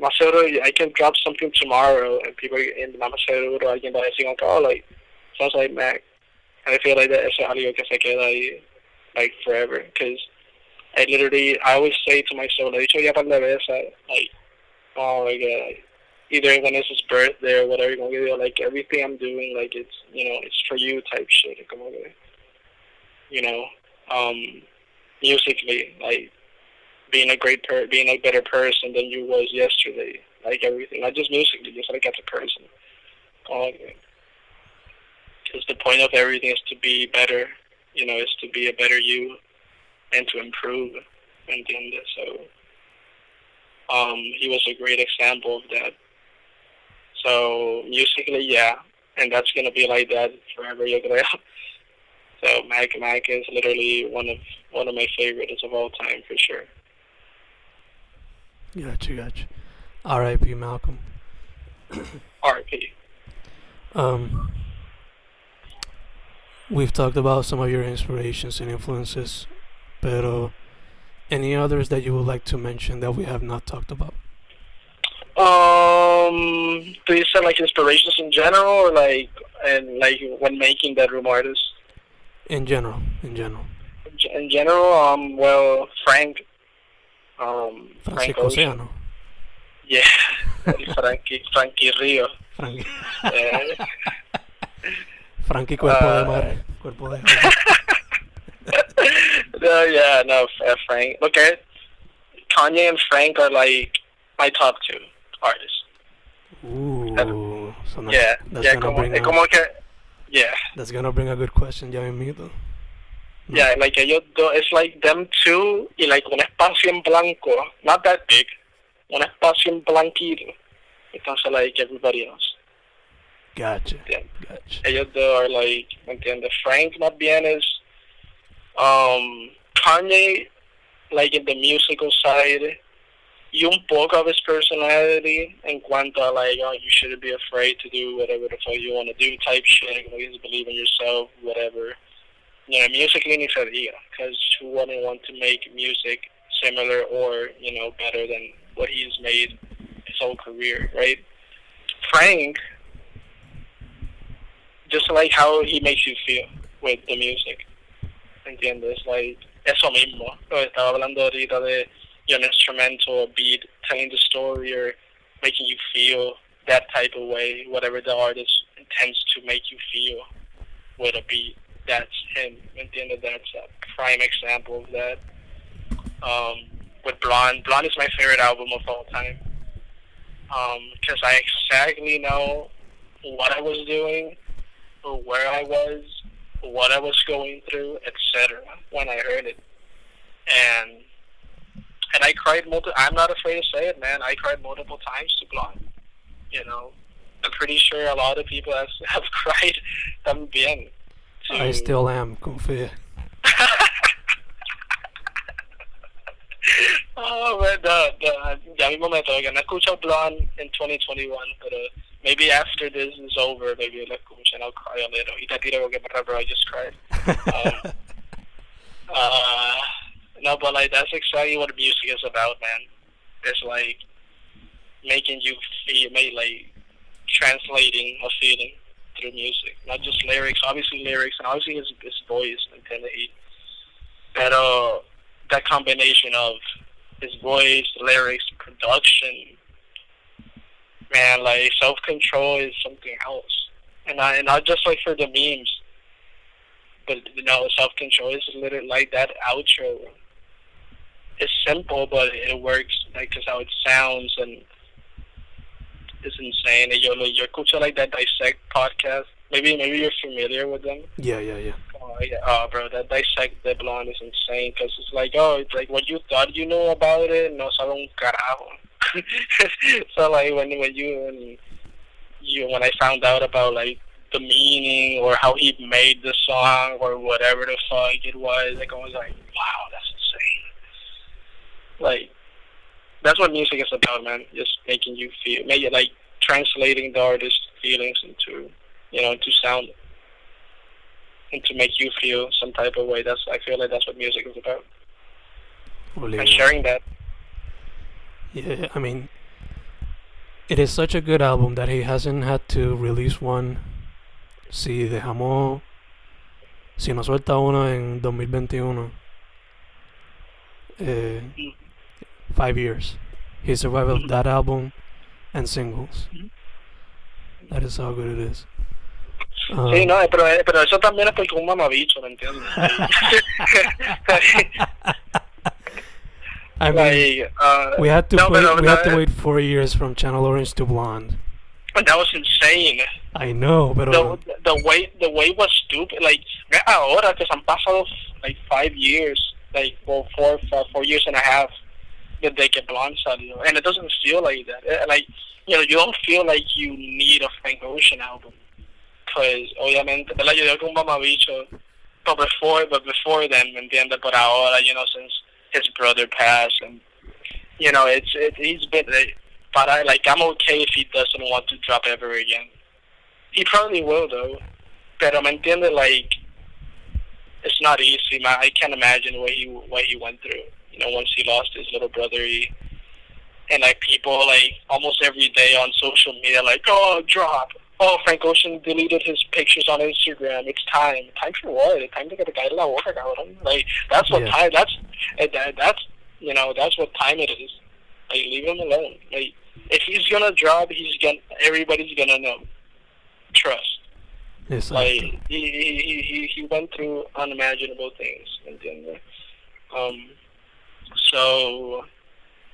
Macero, I can drop something tomorrow and people in the Macero alguien va a decir, oh, like sounds like Mac. And I feel like that is algo que se queda ahí like forever because I literally I always say to myself, he dicho ya par de veces, like oh my god, like, either when it's his birthday or whatever, como que like everything I'm doing, like it's you know it's for you type shit, como que you know, um, musically, like being a great per being a better person than you was yesterday, like everything, not just musically, just like as a person. Because the point of everything is to be better, you know, is to be a better you and to improve. ¿Entiendes? So, um, he was a great example of that. So musically, yeah, and that's gonna be like that forever, yo creo. So Mac Mac is literally one of one of my favorites of all time for sure. Gotcha, gotcha. R.I.P. Malcolm. R.I.P. Um, we've talked about some of your inspirations and influences, but any others that you would like to mention that we have not talked about? Um, do you say like inspirations in general, or like and like when making bedroom artists? In general, in general. In general, um, well, Frank. Um, Frank Oceano. Yeah, Frankie, Frankie Rio. Frankie. Eh, Frankie Cuerpo de Uh, Mar. Cuerpo de no, yeah, no, Frank. Okay, Kanye and Frank are like my top two artists. Ooh. So Yeah, that's yeah, como, como que, yeah, that's gonna bring a good question, ya mismito. No. yeah, like ellos do, it's like them two y like un espacio en blanco, not that big, un espacio en blanquito. Entonces like everybody else. Gotcha. Yeah. Gotcha. ellos dos are like, ¿me entiendes? Frank más bien es um, Kanye, like in the musical side, y un poco of his personality en cuanto a like, oh, you shouldn't be afraid to do whatever the fuck you want to do type shit, como just believe in yourself, whatever. You know, musically ni se diga, because who wouldn't want to make music similar or, you know, better than what he's made his whole career, right? Frank, just like how he makes you feel with the music. ¿Entiendes? Like, eso mismo. Lo estaba hablando ahorita de your instrumental beat telling the story or making you feel that type of way, whatever the artist intends to make you feel with a beat. That's him. ¿Entiendes? That's a prime example of that. Um, with Blonde, Blonde is my favorite album of all time. Because I exactly know what I was doing where I was, what I was going through, etc. When I heard it, and and I cried multiple. I'm not afraid to say it, man. I cried multiple times to Blonde. You know, I'm pretty sure a lot of people have, have cried también. To, I still am, confía. oh man, the, the, ya mismo me toca. No escucho Blonde in 2021, pero maybe after this is over, maybe lo escucho and I'll cry a little. Y te tiro porque bro, I just cried. Um, uh, no, but like that's exactly what music is about, man. It's like making you feel, make like translating a feeling through music, not just lyrics. Obviously lyrics, and obviously his his voice and the heat. But uh, that combination of his voice, lyrics, production, man, like self control is something else. And I and not just like for the memes, but you know, self control is literally like that outro. It's simple, but it works like just how it sounds and it's insane. And yo, yo escucho like that dissect podcast. Maybe maybe you're familiar with them. Yeah, yeah, yeah. Oh, yeah. oh bro, that dissect the blonde is insane because it's like, oh, it's like what you thought you knew about it, no sabe un carajo. so like when when you when you when I found out about like the meaning or how he made the song or whatever the fuck it was, like I was like, wow, that's insane. Like that's what music is about, man. Just making you feel, make it like translating the artist's feelings into, you know, into sound, and to make you feel some type of way. That's I feel like that's what music is about, and sharing that. Yeah, I mean, it is such a good album that he hasn't had to release one. Si dejamos, si no suelta uno en 2021, eh, five years. He survived with that album and singles. Mm-hmm. That is how good it is. Um, sí, no, eh, pero, eh, pero eso también es porque un mamabicho, ¿me entiendes? I mean, like, uh, we had to no, wait, we had to eh. wait four years from Channel Orange to Blonde. That was insane. I know, but the, the way the way was stupid. Like ahora que se han pasado like five years, like well, four, four, four years and a half that they get Blonde salió, and it doesn't feel like that. It, like you know, you don't feel like you need a Frank Ocean album because obviamente, ¿verdad? Yo digo que un but before, but before then, ¿me entiendes? But ahora, you know, since his brother passed, and you know, it's it, he's been. Like, But I like I'm okay if he doesn't want to drop ever again. He probably will though. But me entiende like it's not easy, man. I can't imagine what he what he went through. You know, once he lost his little brother, he, and like people like almost every day on social media, like, oh, drop. Oh, Frank Ocean deleted his pictures on Instagram. It's time. Time for what? Time to get a guy to boca, cabrón. Like that's what yeah. time. That's that, that's you know that's what time it is. Like leave him alone. Like if he's gonna drop, he's gonna everybody's gonna know. Trust. Yes, like he, he he he went through unimaginable things, and then um, so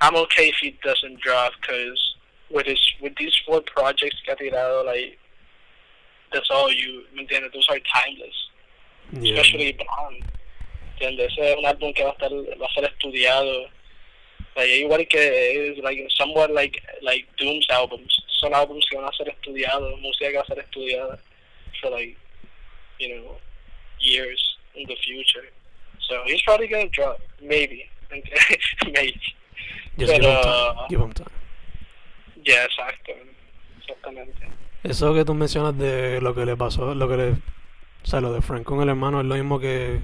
I'm okay if he doesn't drop because with his with these four projects ha like that's all you, ¿me? Those are timeless, yeah. especially Blonde. ¿Entiendes? Ese es un álbum que va a estar va a ser estudiado. Like, igual que like somewhat like like Doom's albums. Son álbumes que van a ser estudiados, música que va a ser estudiada for like you know years in the future. So he's probably gonna drop, maybe, maybe. Just give him time. Give him time. Ya, exacto. Exactamente. Eso que tú mencionas de lo que le pasó, lo que le. O sea, lo de Frank con el hermano es lo mismo que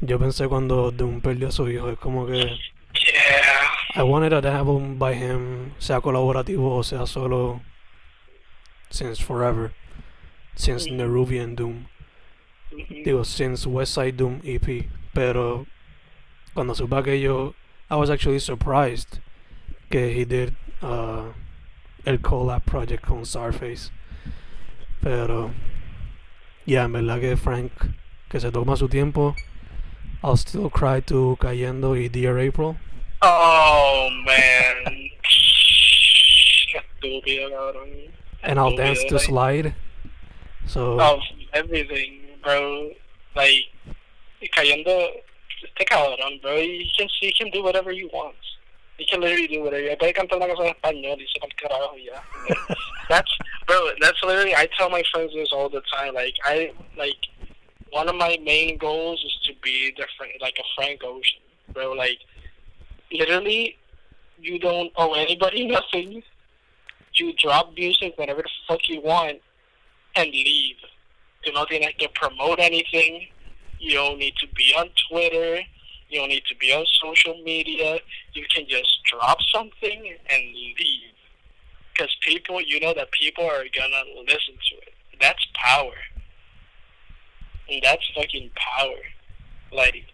yo pensé cuando Doom perdió a su hijo. Es como que. Yeah. I wanted an album by him, sea colaborativo o sea solo. Since forever. Since mm -hmm. Nerubian Doom. Mm -hmm. Digo, since West Side Doom EP. Pero cuando supe aquello, I was actually surprised que he did. Uh, el collab project con Czarface. Pero, ya, yeah, en verdad que Frank, que se toma su tiempo. I'll still cry to Cayendo y Dear April. Oh, man. Estúpido, cabrón. And I'll dance to Slide. So. Of everything, bro. Like, Cayendo, este cabrón, bro. He can, he can do whatever he wants. He can literally do whatever. Puede cantar una canción en español y se el carajo ya. that's bro. That's literally. I tell my friends this all the time. Like I like one of my main goals is to be different, like a Frank Ocean, bro. Like literally, you don't owe anybody nothing. You drop music whenever the fuck you want and leave. You don't need to promote anything. You don't need to be on Twitter. You don't need to be on social media. You can just drop something and leave. Because people, you know that people are gonna listen to it. That's power. And that's fucking power. Like,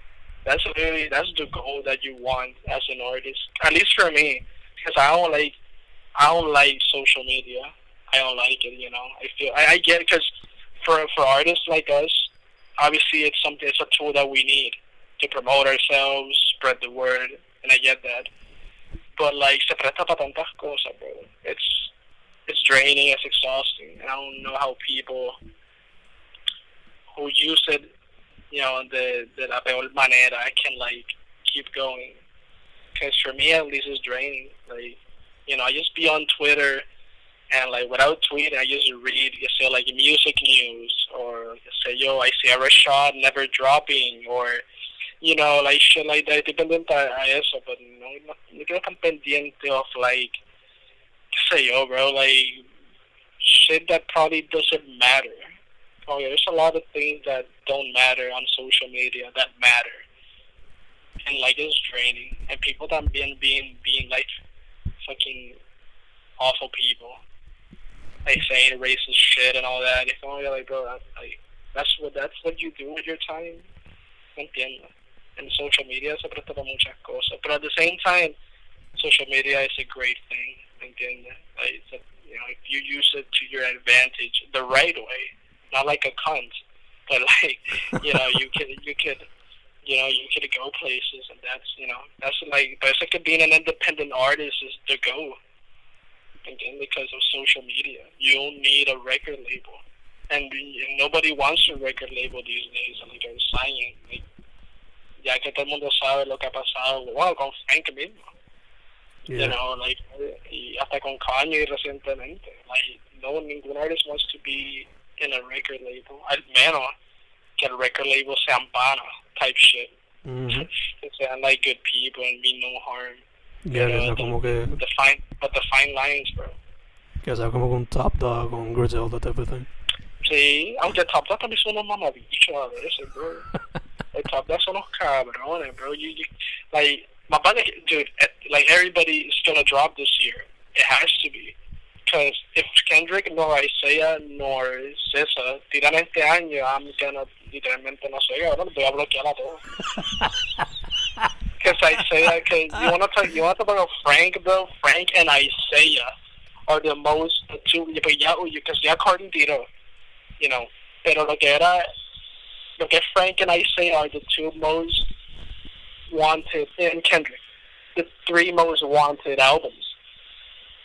that's really, that's the goal that you want as an artist. At least for me. Because I don't like, I don't like social media. I don't like it, you know. I feel, I, I get, because for, for artists like us, obviously it's something, it's a tool that we need to promote ourselves, spread the word, and I get that. But like, se presta para tantas cosas, bro. It's it's draining, it's exhausting. And I don't know how people who use it, you know, de, de la peor manera, can like keep going. Because for me, at least, it's draining. Like, you know, I just be on Twitter and like without tweet, I just read, you say like music news or say, yo, I see a Rashad never dropping or you know, like shit like that, dependiente a, a eso, but no, no, quiero tan pendiente of like, sé yo, bro, like, shit that probably doesn't matter. Oh yeah, there's a lot of things that don't matter on social media that matter. And like it's draining. And people that being being being like fucking awful people. Like saying racist shit and all that. It's only like bro that's like that's what that's what you do with your time. Entiendo. And social media se presta para muchas cosas. But at the same time, social media is a great thing. ¿Entiendes? Like, a, you know, if you use it to your advantage the right way, not like a cunt, but like, you know, you could, you could, you know, you could go places, and that's, you know, that's like, basically being an independent artist is the go. Again, because of social media, you don't need a record label, and, and nobody wants a record label these days. Like they're signing, like, ya que todo el mundo sabe lo que ha pasado, wow, con Frank mismo. Yeah. You know, like, y hasta con Kanye recientemente. Like, no one, ningún artist wants to be in a record label. Al menos que el record label sean pana type shit. Mhm. Sean like good people and mean no harm. Yeah, que sea como que, The fine, but the fine lines, bro. que sea como un Top Dawg un Griselda type of thing. Sí, aunque Top Dawg también son unos mamabichos a veces, bro. El Top Dawg son unos cabrones, bro. You, you, like, my brother, dude, eh, like, everybody is gonna drop this year. It has to be. Because if Kendrick, nor Isaiah, nor SZA tiran este año, I'm gonna, literalmente, no sé, ahora los voy a bloquear a todos. Because Isaiah, cause you wanna talk, you wanna talk about Frank, bro? Frank and Isaiah are the most, the two, but ya, because ya Cardi tiró, you know, pero lo que era, lo que Frank and Isaiah are the two most wanted, and Kendrick, the three most wanted albums.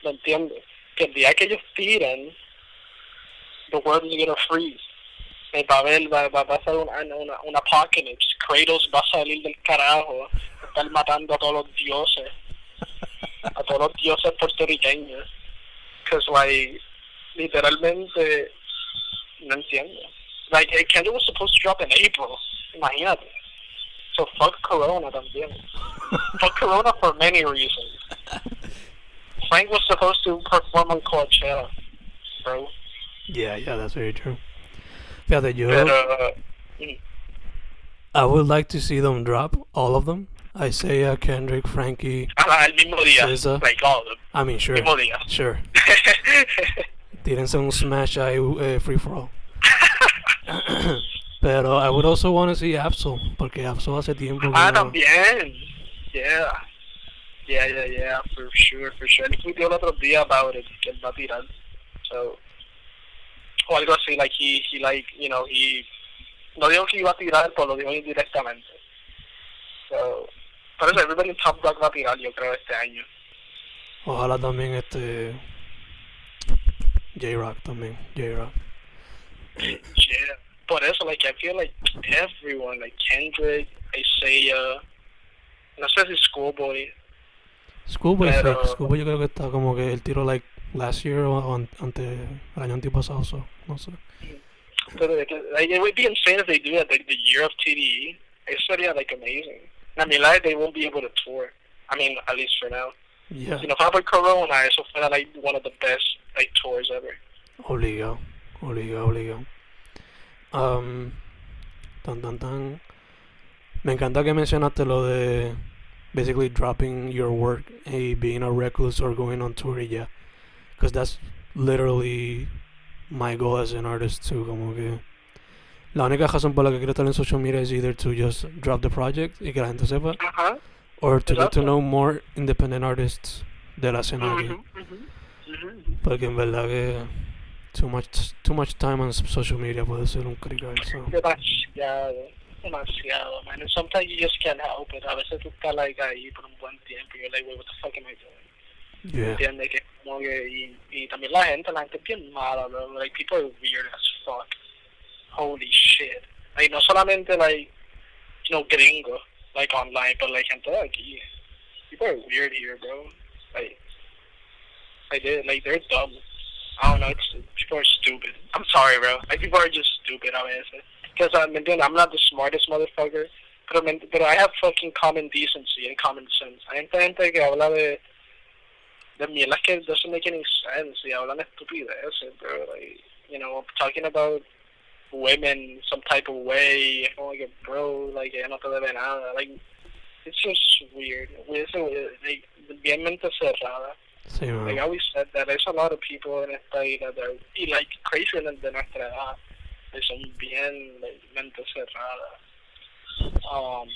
¿Me entiendes? Que el día que ellos tiren, the world is gonna freeze. Eh, Va a haber, va, va, va a ser una, una, una apocalypse. Kratos va a salir del carajo, estar matando a todos los dioses, a todos los dioses puertorriqueños. Because, like, literalmente, no entiendo. Like, Kendrick was supposed to drop in April, imagínate. So fuck Corona también. fuck Corona for many reasons. Frank was supposed to perform on Coachella, bro. Yeah, yeah, that's very true. Fíjate, yo, Pero, mm, I would like to see them drop all of them. Isaiah, Kendrick, Frankie. ajá, el mismo día. Like all of them. I mean, sure, Mismo día. sure. Tírense un smash ahí, eh, free for all. Pero I would also want to see Ab-Soul, porque Ab-Soul hace tiempo que ah, no- también. Yeah. Yeah, yeah, yeah, for sure, for sure. Él tuiteó el otro día about it, que él va a tirar. So, o algo así, like, he, he, like, you know, he, no dijo que iba a tirar, pero lo dijo indirectamente. So, por eso everybody in Top Dawg va a tirar, yo creo, este año. Ojalá también este Jay Rock también, Jay Rock. Yeah. Por eso, like, I feel like everyone, like Kendrick, Isaiah, no sé si Schoolboy, Schoolboy Pero- fake, uh, Schoolboy yo creo que está como que el tiro like last year o, o an- ante el año antipasado, so, no sé. Like, like, it would be insane if they do that like the year of TDE. It sería like amazing. I mean, like they won't be able to tour. I mean, at least for now. Yeah, You know, with Corona, eso fuera like one of the best like tours ever. obligado, obligado, obligado. Um, tan tan tan. Me encanta que mencionaste lo de basically dropping your work y being a recluse or going on tour y ya. Because that's literally my goal as an artist too. Como que la única razón por la que quiero estar en social media is either to just drop the project y que la gente sepa, Uh huh. or to get to know more independent artists de la escena aquí. Mm-hmm. Porque en verdad que too much too much time on social media puede ser un crical. So. Demasiado, demasiado, man. And sometimes you just can't help it. A veces tú estás like ahí por un buen tiempo y you're like, wait, what the fuck am I doing? Yeah. entiende que como que y, y también la gente la gente es bien mala bro like people are weird as fuck holy shit. Like no solamente like you know gringo like online but like gente de people are weird here bro. Like like they like they're dumb. I don't know it's people are stupid. I'm sorry bro. Like people are just stupid a veces because I mean uh, I'm not the smartest motherfucker pero, me- pero I have fucking common decency and common sense. Hay gente, gente que habla de de mierdas que doesn't make any sense y hablan estupideces, bro. Like, you know, talking about women some type of way, es como que, bro, like, ella no te debe nada. Like, it's just weird. It's a, like, bien mente cerrada. Sí, Like I always said that there's a lot of people in esta isla that are like crazy de, de nuestra edad. Que son bien like, mente cerrada. Um,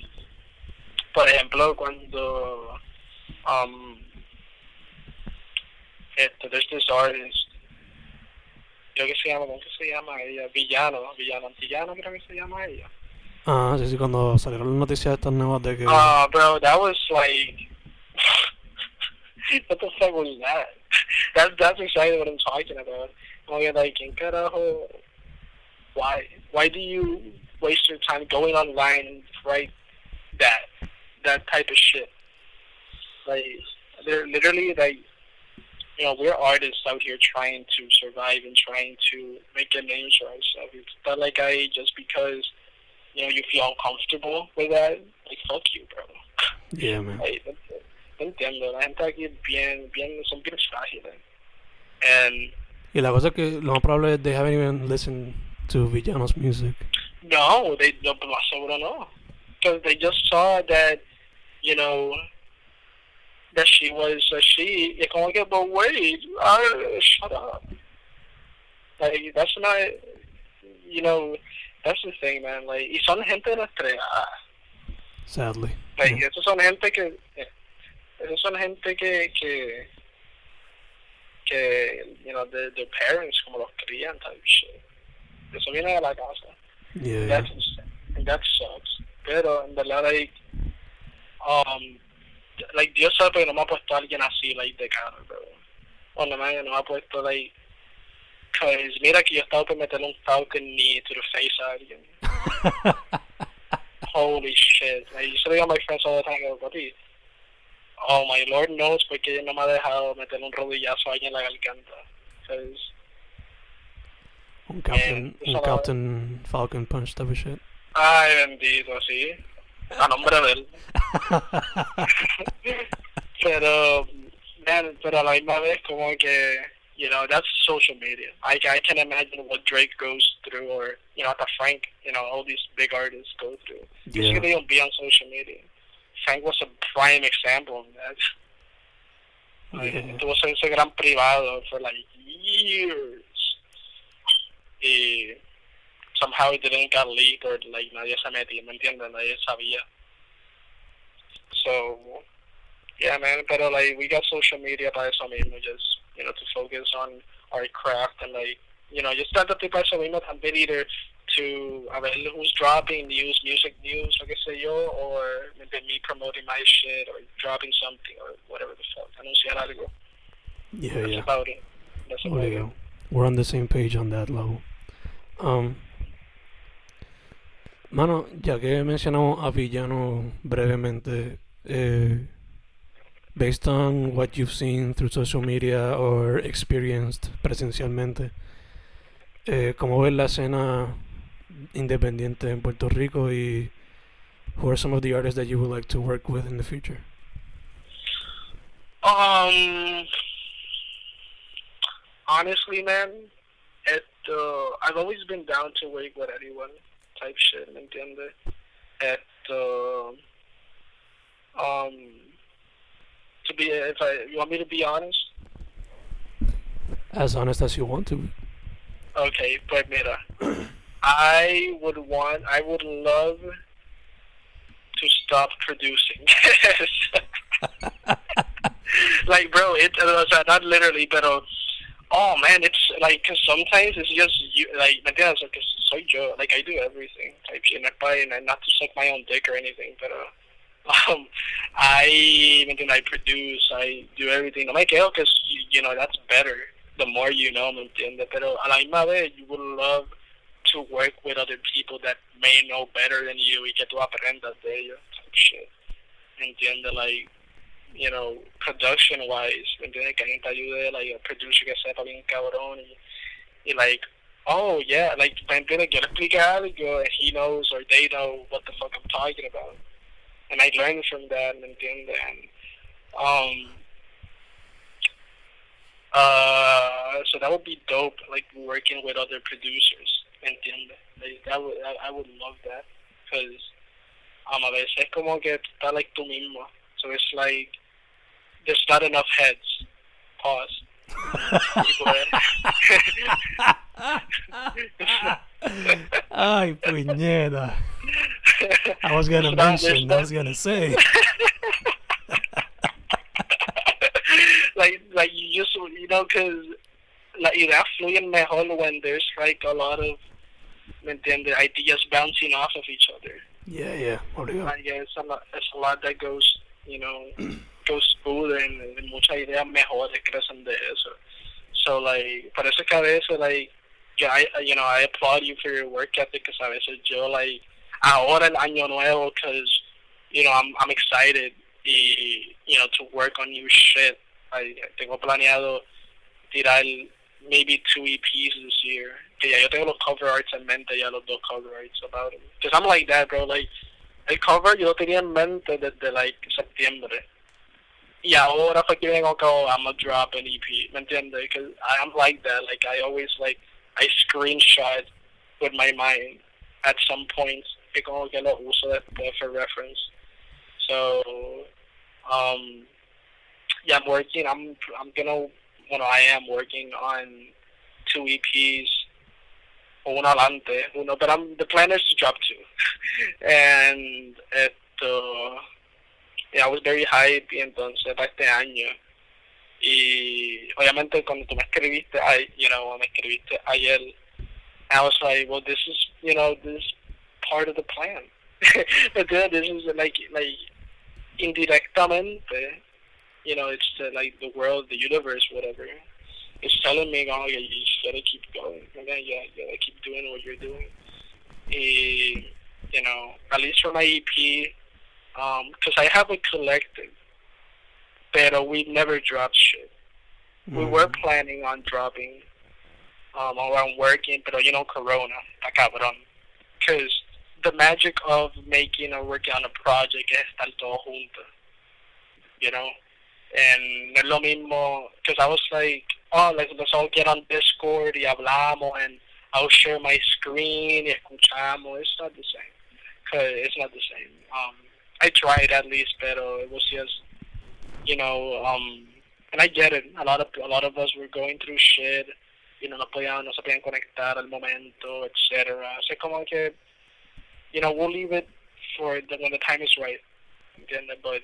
por ejemplo, cuando um, este, there's this artist, creo que se llama, ¿cómo que se llama ella? Villano, Villano Antillano creo que se llama ella. Ah, sí, sí, cuando salieron las noticias estas nuevas de que... Uh, bro, that was like, what the fuck was that? That's that's exactly what I'm talking about. Oh yeah, like, in carajo, why why do you waste your time going online and write that that type of shit? Like, they're literally like, you know, we're artists out here trying to survive and trying to make a name for ourselves. It's not like I just because you know you feel uncomfortable with that. Like, fuck you, bro. Yeah, man. No entiendo, la gente aquí bien, bien, son bien frágiles. And Y la cosa es que lo más probable es they haven't even listened to Villanos music. no, they no, seguro no. Because they just saw that, you know, that she was a she. Y como que, but wait, uh, shut up. Like, that's not, you know, that's the thing, man. Like, y son gente de edad. Sadly. Like, Yeah. esos son gente que, esos son gente que, que, que, you know, the, their parents como los crían, type shit. Eso viene de la casa. Yeah, yeah. That's insane. And that sucks. Pero, en verdad, like, um, like, Dios sabe que no me ha puesto a alguien así, like, de cara, bro. O no me, no me ha puesto, like, cause mira que yo estaba por meterle un falcon knee to the face a alguien. Holy shit. Like, yo se lo digo a my friends all the time, papi, oh my lord knows porque ella no me ha dejado meterle un rodillazo a alguien en la garganta. Cause, un Captain, eso un Captain Falcon Punch type of shit. ay bendito, sí. A nombre de él. pero, man, pero a la misma vez como que, you know, that's social media. I, I can imagine what Drake goes through or, you know, hasta Frank, you know, all these big artists go through. Yeah. Yeah. They don't be on social media. Frank was a prime example of that. Like, Yeah. Tuvo gran privado for like years. Y somehow it didn't get leaked or like nadie se metía, ¿me entiendes? Nadie sabía. So, yeah, man, pero like we got social media para eso mismo, just, you know, to focus on our craft and like, you know, just tratar para eso mismo también either to, a ver, who's dropping news, music news, lo que sé yo, or maybe me promoting my shit or dropping something or whatever the fuck, anunciar algo. Yeah, That's yeah. about it. That's about it. We're on the same page on that level. Um, mano, ya que mencionamos a Villano brevemente, eh, based on what you've seen through social media or experienced presencialmente, eh, ¿cómo ves la escena independiente en Puerto Rico y who are some of the artists that you would like to work with in the future? Um, honestly, man, it, uh, I've always been down to work with anyone type shit, ¿me entiendes? At, uh, um, to be, if I, you want me to be honest? As honest as you want to. be. Okay, but mira, I would want, I would love to stop producing. like, bro, it, uh, o sea, not literally, pero, oh man, it's like, cause sometimes it's just you, like, ¿me entiendes? Porque soy yo, like, I do everything, type shit, not by, not to suck my own dick or anything, pero, um, I, ¿me entiendes? I produce, I do everything. No me quedo, cause, you know, that's better, the more you know, ¿me entiendes? Pero a la misma vez, you would love to work with other people that may know better than you y que tú aprendas de ellos, type shit. ¿Me entiendes? Like, you know, production wise, ¿me entiendes? Que alguien te ayude, like, a producer que sepa bien cabrón y, y like, oh yeah, like ¿me entiendes? Yo le expliqué algo and he knows or they know what the fuck I'm talking about. And I learned from that, ¿me entiendes? And, um, uh, so that would be dope, like working with other producers, ¿me entiendes? Like, that would, I, I would love that, because um, a veces como que tú like tú mismo. So it's like, there's not enough heads. Pause. Ay, puñeta. I was gonna mention, I was gonna say. like, like you just, you know, because like, that fluyen mejor when there's like a lot of, then the Ideas bouncing off of each other. Yeah, yeah. Obligado. Like, yeah, it's a lot, it's a lot that goes, you know, and muchas ideas mejores crecen de eso. So, like, por eso que a veces, like, yeah, I, you know, I applaud you for your work ethic because a veces yo, like, ahora el año nuevo because, you know, I'm, I'm excited, y, you know, to work on new shit. I, tengo planeado tirar maybe two EPs this year. Que ya yo tengo los cover arts en mente, ya los dos cover arts about it. Because I'm like that, bro. Like, el cover yo lo tenía en mente desde, like, septiembre. Y ahora fue que vengo que oh, I'm gonna drop an EP, ¿me entiendes? Because I'm like that. Like, I always, like, I screenshot with my mind at some. Que como que lo uso después for reference. So, um, yeah, I'm working. I'm I'm gonna, you know, I am working on two EPs. Uno adelante, uno, but I'm the plan is to drop two, and it. yeah, Eh, I was very hype y entonces para este año y obviamente cuando tú me escribiste, I, you know, me escribiste ayer, I was like, well, this is, you know, this is part of the plan. this is like like indirectamente you know, it's the, like the world, the universe, whatever. It's telling me, oh, yeah, you just gotta keep going. And then, yeah, you gotta keep doing what you're doing. And, you know, at least for my EP, because um, I have a collective, but we never dropped shit. Mm. We were planning on dropping, um, I'm working, but you know, Corona, cabrón. Because the magic of making or working on a project es estar todo junto. You know? And no es lo mismo, because I was like, oh, like, let's all get on Discord y hablamos, and I'll share my screen y escuchamos. It's not the same. Cause it's not the same. Um, I tried at least, pero it was just, you know, um, and I get it. A lot of a lot of us were going through shit. You know, no podían, no se podían conectar al momento, etc. So como you know, we'll leave it for the, when the time is right. ¿Entiendes? But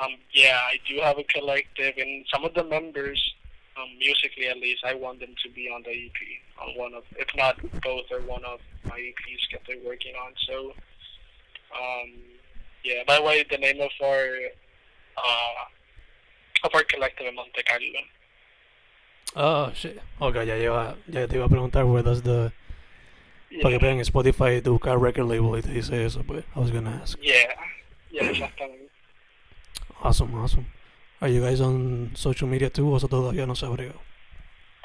um, yeah, I do have a collective, and some of the members, um, musically at least, I want them to be on the EP, on one of, if not both or one of my EPs that they're working on. So, um, yeah. By the way, the name of our uh, of our collective in Monte Carlo. Oh shit. Okay, ya iba, ya te iba a preguntar where does the yeah. para que vean Spotify tu buscar record label y te dice eso, but I was gonna ask. Yeah, yeah, exactamente. Awesome, awesome. Are you guys on social media too, o eso todavía no se abrió?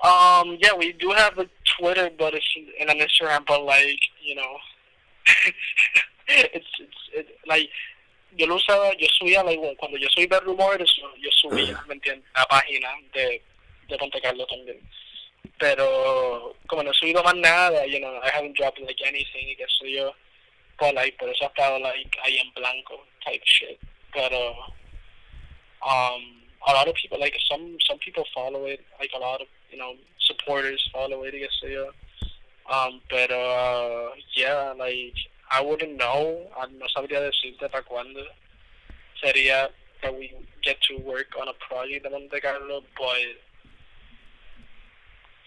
Um, yeah, we do have a Twitter, but it's and an Instagram, but like, you know, it's it's it, like yo lo usaba, yo subía, like, cuando yo subí rumores, yo subía, ¿me entiendes? La página de, de Monte Carlo también. Pero como no he subido más nada, you know, I haven't dropped like anything, y que soy yo, pues like, por eso ha estado like ahí en blanco type shit. Pero um, a lot of people like some some people follow it, like a lot of you know supporters follow it. I guess yeah. Um, but uh, yeah, like I wouldn't know. No sabría decirte para cuándo sería that we get to work on a project de Monte Carlo, but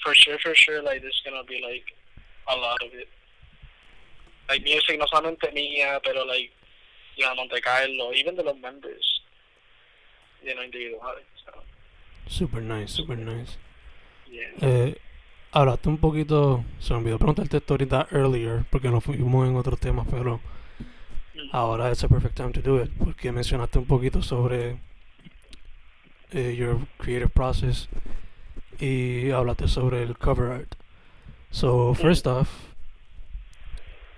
for sure, for sure, like there's gonna be like a lot of it. Like music, no solamente mía, pero like, you know, Monte Carlo, even the members you know, individuales. So. Super nice, super nice. Yeah. Eh, hablaste un poquito, se me olvidó preguntarte esto ahorita earlier, porque nos fuimos en otros temas, pero ahora es a perfect time to do it, porque mencionaste un poquito sobre eh, your creative process y hablaste sobre el cover art. So, first off,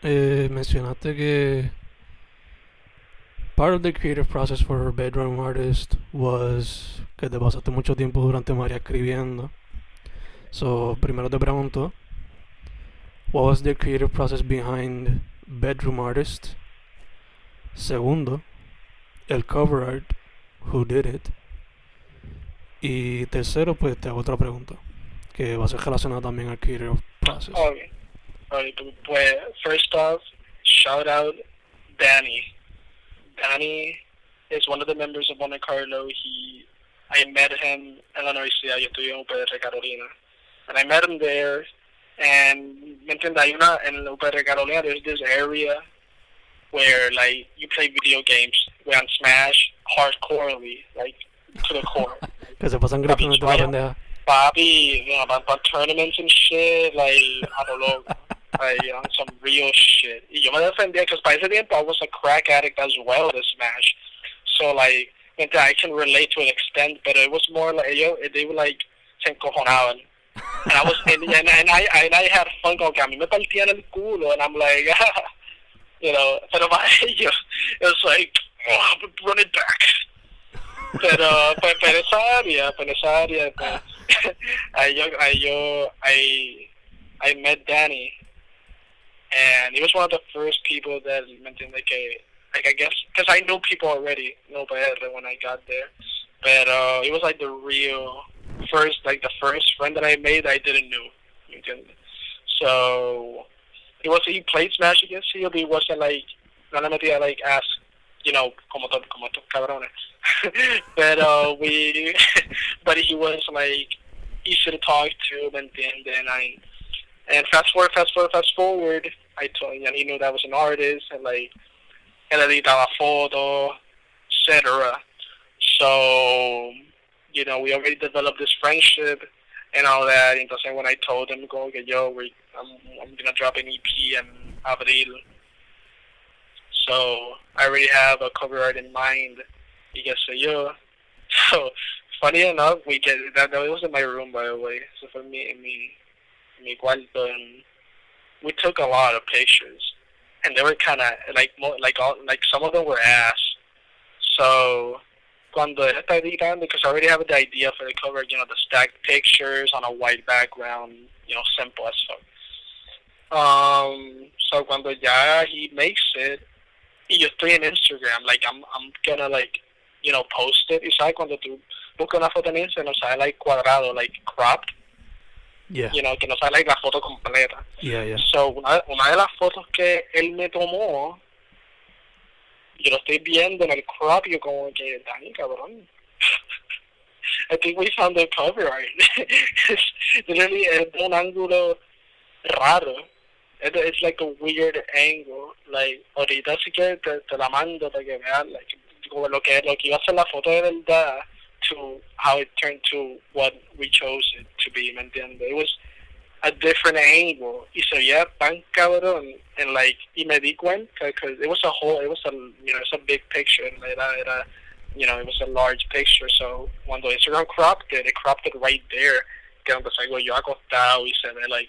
eh, mencionaste que part of the creative process for Bedroom Artist was que te pasaste mucho tiempo durante María escribiendo. So, primero te pregunto, what was the creative process behind Bedroom Artist? Segundo, el cover art, who did it? Y tercero, pues te hago otra pregunta, que va a ser relacionada también al creative process. Okay. Alright, pues, first off, shout out Danny. Danny is one of the members of Monte Carlo. He, I met him en la universidad, yo estudié en UPR Carolina. And I met him there, and me entiendes, hay una, en la UPR Carolina, there's this area where, like, you play video games, on Smash, hardcorely, like, to the core. Que se pasan gritando toda la pendeja. Bobby, you know, about, about tournaments and shit, like, I don't know, like, you know, some real shit. Yo me defendía, because by ese tiempo I was a crack addict as well to Smash. So, like, I can relate to an extent, but it was more like, yo, they were like, se encojonaban. And I was, and, and, and I, and I had fun con que a mí me partían el culo, and I'm like, you know, pero para ellos, was like, oh, run it back. Pero, pero, pero esa área, pero esa área, pues, I, yo, I, yo, I, I met Danny, and he was one of the first people that mentioned like a, like I guess, because I knew people already, no PR when I got there, but uh, it was like the real first, like the first friend that I made that I didn't know. So, he was he played Smash against you, but he wasn't like, no le metía like ass, you know, como to, como estos cabrones. but uh, we, but he was like easy to talk to, and then and I, and fast forward, fast forward, fast forward, I told him, and he knew that I was an artist, and like, él editaba foto, etc. So, you know, we already developed this friendship and all that. And Entonces, when I told him, go get yo, we, I'm, I'm gonna drop an EP in Abril. So I already have a cover art in mind. Qué sé yo. So funny enough, we get that. That was in my room, by the way. So for me, mi, mi cuarto, and we took a lot of pictures, and they were kind of like like all like some of them were ass. So cuando él está editando, because I already have the idea for the cover, you know, the stacked pictures on a white background, you know, simple as fuck. Um, so cuando ya he makes it, y yo estoy en Instagram, like I'm, I'm gonna like, you know, post it. Y sabes cuando tú buscas una foto en Instagram, no sale like cuadrado, like cropped, Yeah, you know, que no sale like la foto completa. yeah, yeah. So, una, una de las fotos que él me tomó, yo lo estoy viendo en el crop y yo como que, Dani, cabrón. I think we found the it's literally es un ángulo raro. It, it's like a weird angle. Like, ahorita sí que te, te la mando para que veas like, como lo que, lo que iba a ser la foto de verdad to how it turned to what we chose it to be, ¿me entiendes? It was a different angle. Y se veía tan cabrón. And like, y me di cuenta, because it was a whole, it was a, you know, it's a big picture. Era, era, you know, it was a large picture. So, cuando Instagram cropped it, it cropped it right there. Que donde salgo yo acostado y se ve, like,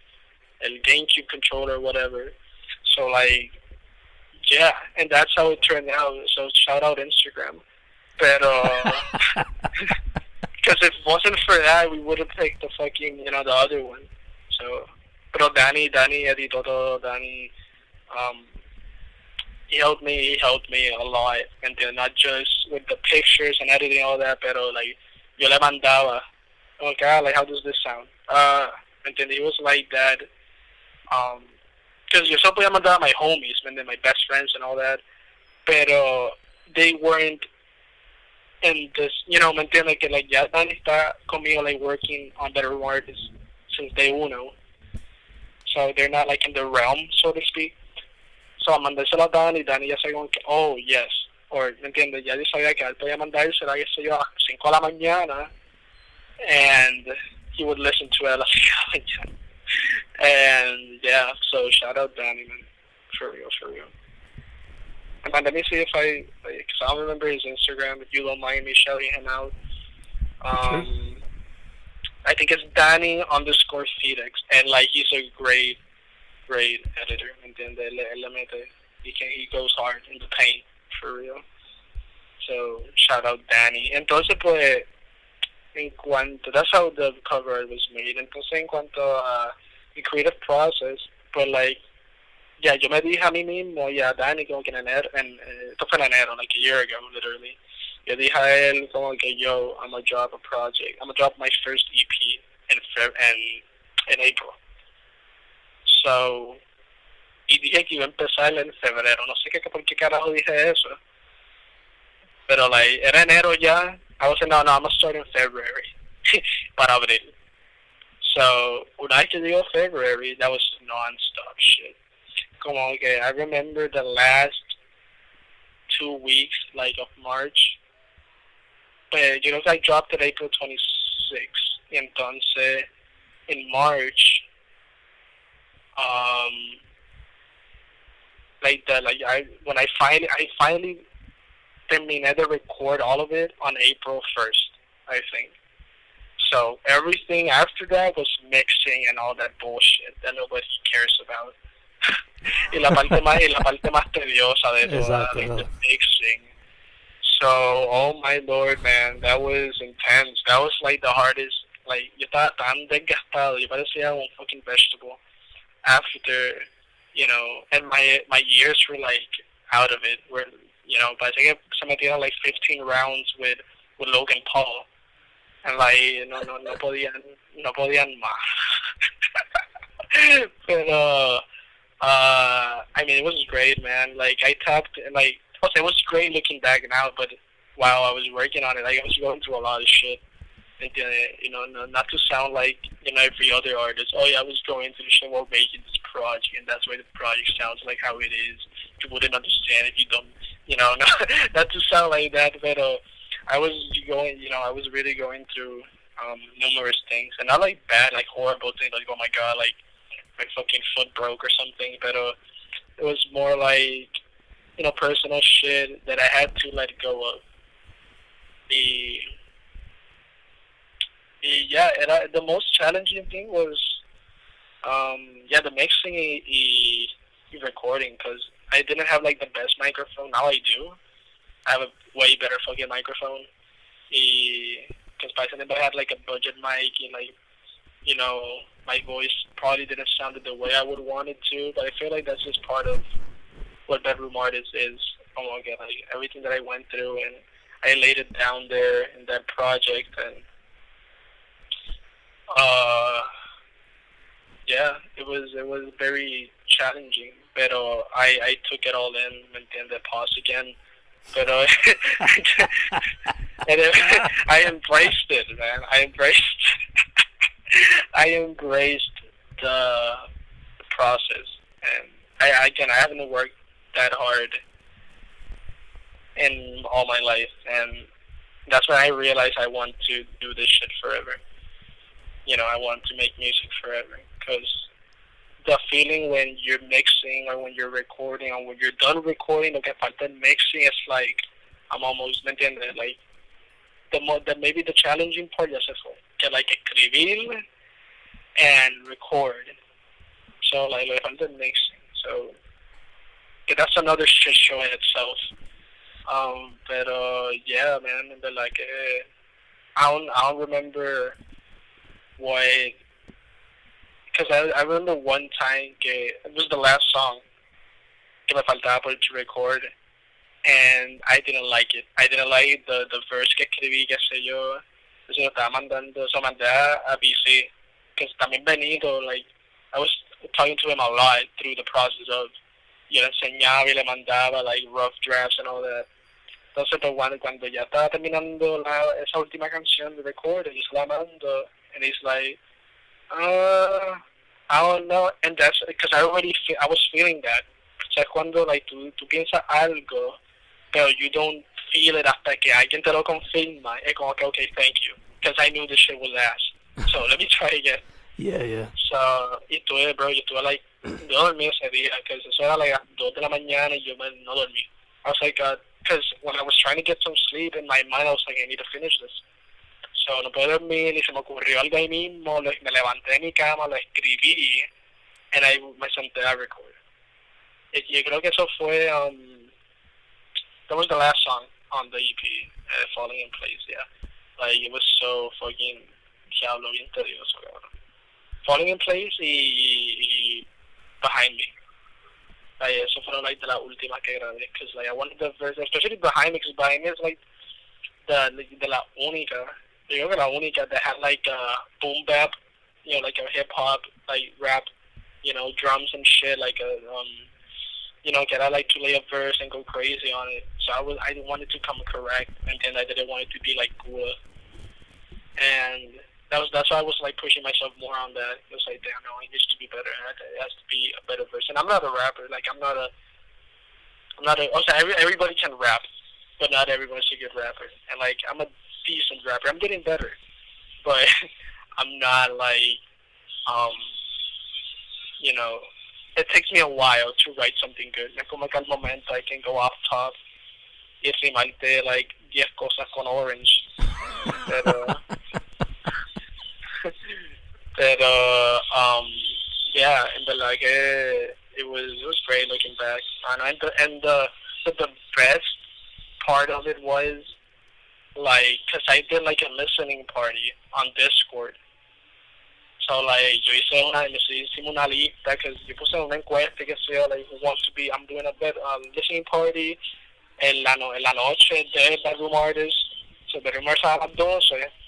el GameCube controller, whatever. So, like, yeah, and that's how it turned out. So, shout out Instagram. Pero, because if it wasn't for that, we would have picked the fucking, you know, the other one. So, pero Danny, Danny editó todo, Danny, um, he helped me, he helped me a lot, and then not just with the pictures and editing all that, pero like, yo le mandaba, oh god, like how does this sound? Uh, and then he was like that, um, because yo solo podía mandar a my homies, and then my best friends and all that, pero they weren't in this, you know, me que like ya Danny está conmigo like working on Bedroom Artist since day uno. So they're not like in the realm, so to speak. So mandárselo a Danny, Danny ya sabía que, oh, yes. Or, ¿me entiendes? Ya yo sabía que él podía mandársela, qué sé yo, a 5 de la mañana. And he would listen to it a las 5 de la mañana. And, yeah, so shout out Danny, man. For real, for real. And let me see if I, because I don't remember his Instagram, if you don't mind me shouting him out. Um, I think it's Danny underscore Felix, and like he's a great, great editor. And then the mete, he can he goes hard in the paint for real. So shout out Danny. Entonces pues en cuanto that's how the cover was made. Entonces en cuanto a the creative process, pues like yeah, yo me dije a mí mismo y a Danny como que en enero, en, eh, esto fue en enero, like a year ago, literally. Yo dije a él como que yo, I'm gonna drop a project, I'm gonna drop my first EP in Feb in, in April. So, y dije que iba a empezar en febrero, no sé qué, por qué carajo dije eso. Pero like, era enero ya, I was like, no, no, I'm gonna start in February, para abril. So, when I could do February, that was non-stop shit. Como que I remember the last two weeks, like of March, but you know, I dropped it April 26th. Entonces, in March, um, like the like I when I finally I finally terminated to record all of it on April 1st, I think. So everything after that was mixing and all that bullshit that nobody cares about. y la parte más y la parte más tediosa de todo, like the mixing. So, oh my lord, man, that was intense. That was like the hardest. Like yo estaba tan desgastado, yo parecía un fucking vegetable after, you know, and my my ears were like out of it. Where you know, but I think se metieron like 15 rounds with with Logan Paul and like no no no podían no podían más pero uh I mean it was great man like I talked and like it was great looking back now but while I was working on it like I was going through a lot of shit and you know not to sound like you know every other artist oh yeah I was going through shit while making this project and that's why the project sounds like how it is. You wouldn't understand if you don't you know not, not to sound like that but uh I was going, you know, I was really going through um, numerous things, and not like bad, like horrible things, like oh my god, like my fucking foot broke or something, but uh, it was more like you know personal shit that I had to let go of. The, the yeah, and I, the most challenging thing was um, yeah the mixing the, the recording because I didn't have like the best microphone. Now I do. I have a way better fucking microphone. Because by the time I had like a budget mic and like, you know, my voice probably didn't sound the way I would want it to. But I feel like that's just part of what bedroom Art is. is Oh my god, like everything that I went through and I laid it down there in that project and uh yeah, it was it was very challenging. But uh, I I took it all in and then the pause again but uh, and I embraced it, man. I embraced, I embraced the, the process, and I again I haven't worked that hard in all my life, and that's when I realized I want to do this shit forever. You know, I want to make music forever because the feeling when you're mixing or when you're recording or when you're done recording, okay, but then mixing is like, I'm almost, ¿me entiendes? Like, the, more, the maybe the challenging part se fue. Que like escribir and record. So like, falta en mixing. So, yeah, that's another shit show in itself. Um, but uh, yeah, man, but like, uh, I don't, I don't remember what because I, I remember one time que it was the last song que me faltaba por to record and I didn't like it. I didn't like the the verse que escribí, qué sé yo. Entonces lo estaba mandando, so mandé a BC because también Benito, like I was talking to him a lot through the process of yo le enseñaba y le mandaba like rough drafts and all that. Entonces pues cuando, cuando ya estaba terminando la, esa última canción de record, yo se la mando and he's like uh, I don't know, and that's because I already fe- I was feeling that. O sea, cuando like tú, tú piensas algo, pero you don't feel it hasta que alguien te lo confirma, es como que okay, thank you, because I knew this shit was ass. So let me try again. Yeah, yeah. So, y tuve, bro, yo tuve like, yo dormí ese día, because eso era a dos de la mañana y yo me, no dormí. I was like, because uh, when I was trying to get some sleep in my mind, I was like, I need to finish this. So no puedo dormir y se me ocurrió algo ahí mismo, lo, me levanté de mi cama, lo escribí, and I me senté a record. Y yo creo que eso fue, um, that was the last song on the EP, uh, Falling in Place, yeah. Like, it was so fucking, diablo, bien tedioso, cabrón. Falling in Place y, y Behind Me. Like, eso fueron like de la última que grabé, because like I wanted the verse, especially Behind Me, because Behind Me is like the, de la única, yo creo la única that had like a boom bap, you know, like a hip hop, like rap, you know, drums and shit, like a, um, you know, get I like to lay a verse and go crazy on it. So I was, I wanted to come correct, and then I didn't want it to be like cool. And that was that's why I was like pushing myself more on that. It was like, damn, no, it needs to be better. It has to be a better verse. And I'm not a rapper. Like I'm not a, I'm not a. Also, every, everybody can rap, but not everyone's a good rapper. And like I'm a decent rapper. I'm getting better, but I'm not like, um, you know, it takes me a while to write something good. Me como que al momento I can go off top y rimarte like 10 cosas con orange. Pero, pero um, yeah, and the like it, it was it was great looking back. And the and the but the best part of it was like because I did like a listening party on Discord. So like yo hice una, hicimos una lista que yo puse una encuesta que sea like who wants to be I'm doing a bit um, listening party en la, no, en la noche de Bedroom Artist. So Bedroom Artist a las 12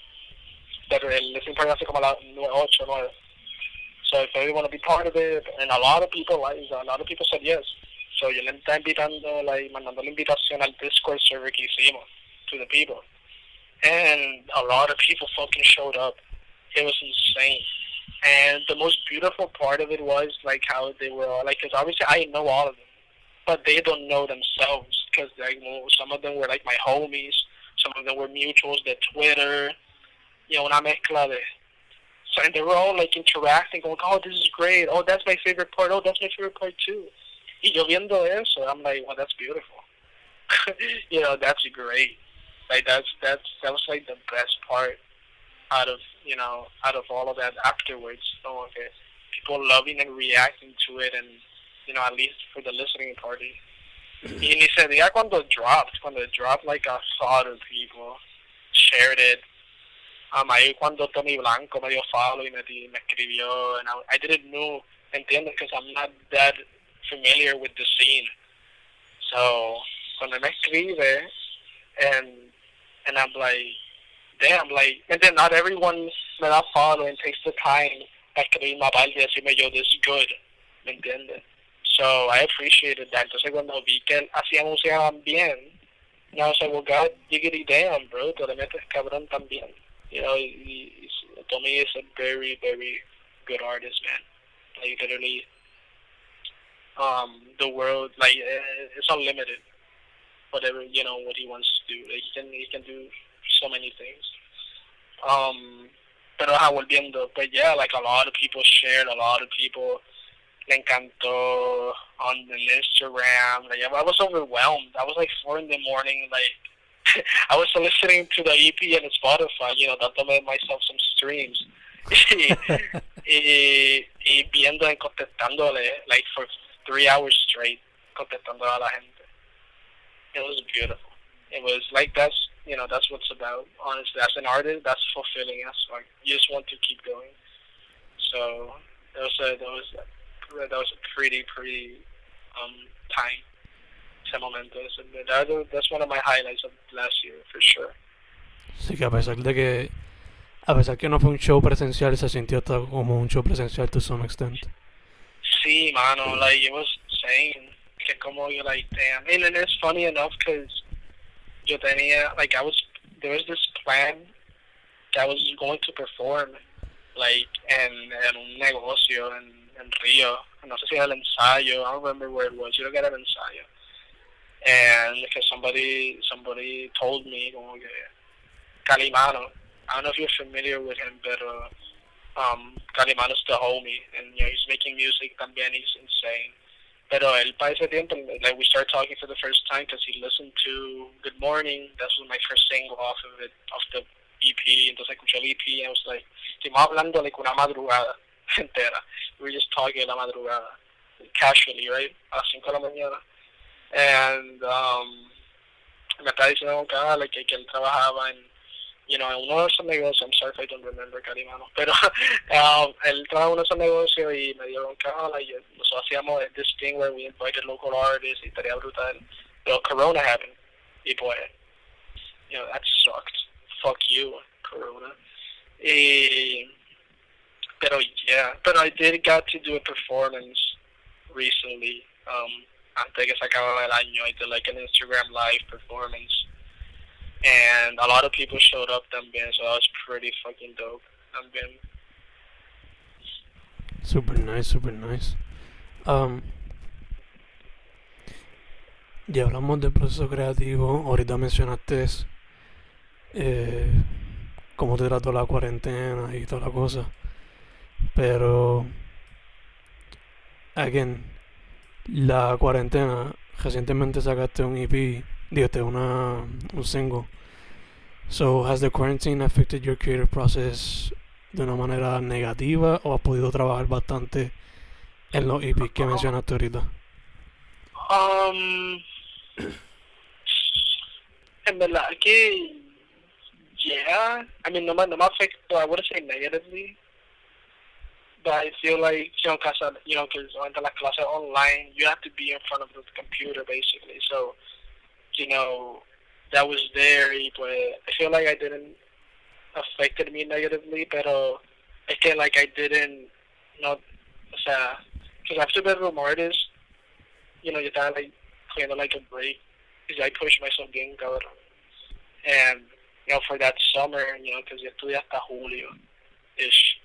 pero el listening party hace como las 8 9. So if you want to be part of it, and a lot of people like, a lot of people said yes. So yo le está invitando, like, mandando la invitación al Discord server que hicimos to the people. And a lot of people fucking showed up. It was insane. And the most beautiful part of it was like how they were all like, because obviously I know all of them, but they don't know themselves because like some of them were like my homies, some of them were mutuals, their Twitter, you know, una mezcla de. So and they were all like interacting, going, "Oh, this is great. Oh, that's my favorite part. Oh, that's my favorite part too." Y yo viendo eso, I'm like, "Well, that's beautiful." you know, that's great. Like that's that's that was like the best part out of you know out of all of that afterwards. So okay, people loving and reacting to it, and you know at least for the listening party. Y ni se diga cuando it dropped, cuando it dropped, like a lot of people shared it. Um, ahí cuando Tommy Blanco me dio follow y me, me escribió, and I, I didn't know, entiendo, because I'm not that familiar with the scene. So, cuando me escribe, and and I'm like, damn, like, and then not everyone me da follow and takes the time a escribirme aparte y decirme yo, this is good, ¿me entiendes? So, I appreciated that. Entonces, cuando vi que hacía música bien, know, I was like, well, God, diggity damn, bro, te le metes cabrón también. You know, he's, Tommy is a very, very good artist, man. Like, literally, um, the world, like, it's unlimited. Whatever, you know, what he wants to do. Like, he can, he can do so many things. Um, pero ajá, volviendo, but yeah, like, a lot of people shared, a lot of people le encantó on the Instagram. Like, I was overwhelmed. I was like four in the morning, like I was listening to the EP and Spotify, you know, dándome myself some streams. y, y viendo y contestándole, like for three hours straight, contestando a la gente. It was beautiful. It was like that's, you know, that's what's about. Honestly, as an artist, that's fulfilling. That's like you just want to keep going. So that was a, that was that was a pretty pretty um time. Ese momento. That, that's one of my highlights of last year for sure. Sí, que a pesar de que a pesar que no fue un show presencial, se sintió como un show presencial to some extent. Sí, mano, like it was insane. Que como like, damn. And, and it's funny enough because yo tenía, like I was, there was this plan that I was going to perform, like, en, en un negocio en, en Río. No sé si era el ensayo. I don't remember where it was. Yo creo que era el ensayo. And because somebody, somebody told me, como que, Calimano, I don't know if you're familiar with him, but uh, um, Calimano's the homie, and you know, he's making music también, he's insane. Pero para ese tiempo, like we started talking for the first time because he listened to Good Morning. That was my first single off of it, off the EP, entonces escuché el EP and I was like, estuvimos hablando like una madrugada entera. We were just talking la madrugada, casually, right? A 5 de la mañana. And um, me estaba diciendo que, like, que él trabajaba en, you know, en uno de esos negocios, I'm sorry if I don't remember, Carimano, pero um, él trabajaba en uno de esos negocios y me dieron que, ah, like, nosotros hacíamos this thing where we invited local artists y estaría brutal. Pero Corona happened. Y pues, you know, that sucked. Fuck you, Corona. Y, pero yeah, but I did got to do a performance recently. Um, antes que se acababa el año, I did like an Instagram live performance, and a lot of people showed up también, so that was pretty fucking dope también. Super nice, super nice. Um, ya hablamos del proceso creativo. Ahorita mencionaste eh, cómo te trató la cuarentena y toda la cosa. Pero, again, la cuarentena, recientemente sacaste un EP, dijiste una, un single. So, has the quarantine affected your creative process de una manera negativa o has podido trabajar bastante en los EPs que mencionaste ahorita? Um, en verdad que, yeah, I mean, no me, no me afectó, I wouldn't say negatively, but I feel like, you know, cause, you know, la clase online, you have to be in front of the computer basically, so, you know, that was there, but I feel like I didn't affected me negatively, pero I feel like, I didn't, no, o sea, because after Bedroom Artist, you know, you estaba, like, kind of like a break, because I pushed myself bien cabrón. And, you know, for that summer, you know, because estudié hasta julio-ish.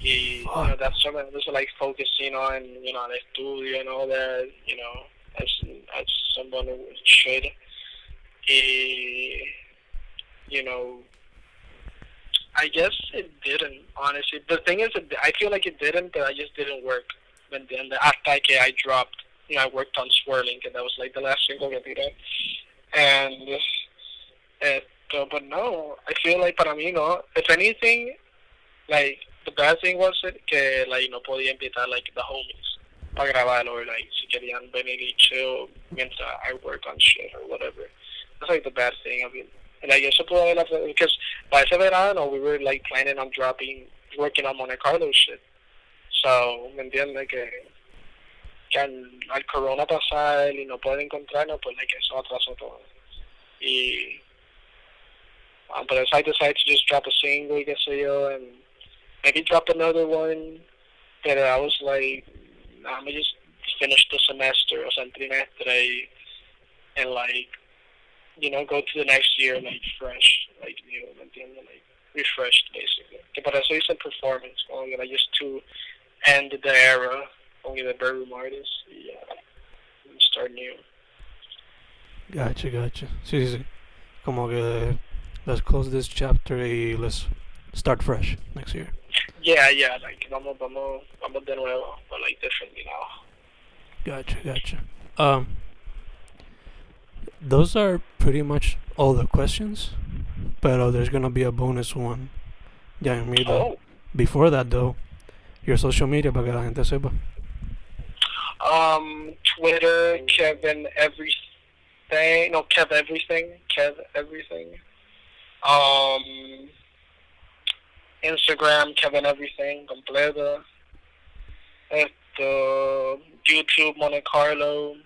Y, you know, that summer I was like focusing on, you know, the studio and all that, you know, as as someone who should. Y, you know, I guess it didn't, honestly. The thing is, that I feel like it didn't, but I just didn't work. And then the after I dropped, you know, I worked on Swirling, and that was like the last single que tiré. And, uh, but no, I feel like para mí no. If anything, like, the bad thing was it que, like, no podía invitar, like, the homies para grabar, or, like, si querían venir y chill mientras I work on shit or whatever. That's, like, the bad thing. I mean, and I guess pudo haber, because by ese verano, we were, like, planning on dropping, working on Monte Carlo shit. So, ¿me entiendes? Que, que al, al corona pasar y no puede encontrarnos, pues, like, eso atrasó todo. Y, um, but I decided to just drop a single, qué sé yo, and maybe drop another one. But I was like, I'm gonna just finish the semester, or something el trimestre, and like, you know, go to the next year like fresh, like new, ¿me entiendes? Like refreshed basically. But por eso hice performance, como que like, just to end the era, only the bedroom artist, yeah, and start new. Gotcha, gotcha. Sí, sí, sí. Como que let's close this chapter y let's start fresh next year. Yeah, yeah, like vamos, vamos, vamos de nuevo, but like differently now. Gotcha, gotcha. Um, those are pretty much all the questions, but there's gonna be a bonus one. Yeah, mi Oh, Before that though, your social media para que la gente sepa. um, Twitter, Kevin everything, no, Kev everything, Kev everything. Um, Instagram, Kevin everything, completo. Esto, YouTube, Monte Carlo.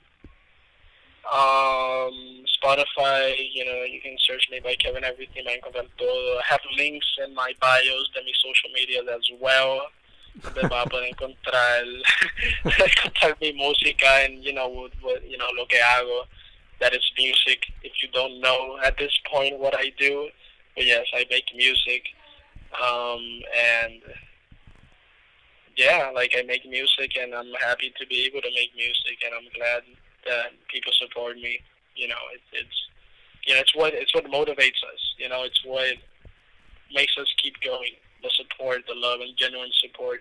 Um, Spotify, you know, you can search me by Kevin Everything, I have links in my bios de mis social media as well. Donde va a poder encontrar, encontrar mi música and, you know, what, what, you know, lo que hago. That is music. If you don't know at this point what I do, but yes, I make music. Um, and yeah, like I make music and I'm happy to be able to make music and I'm glad that people support me. You know, it, it's know, it's what it's what motivates us. You know, it's what makes us keep going. The support, the love and genuine support.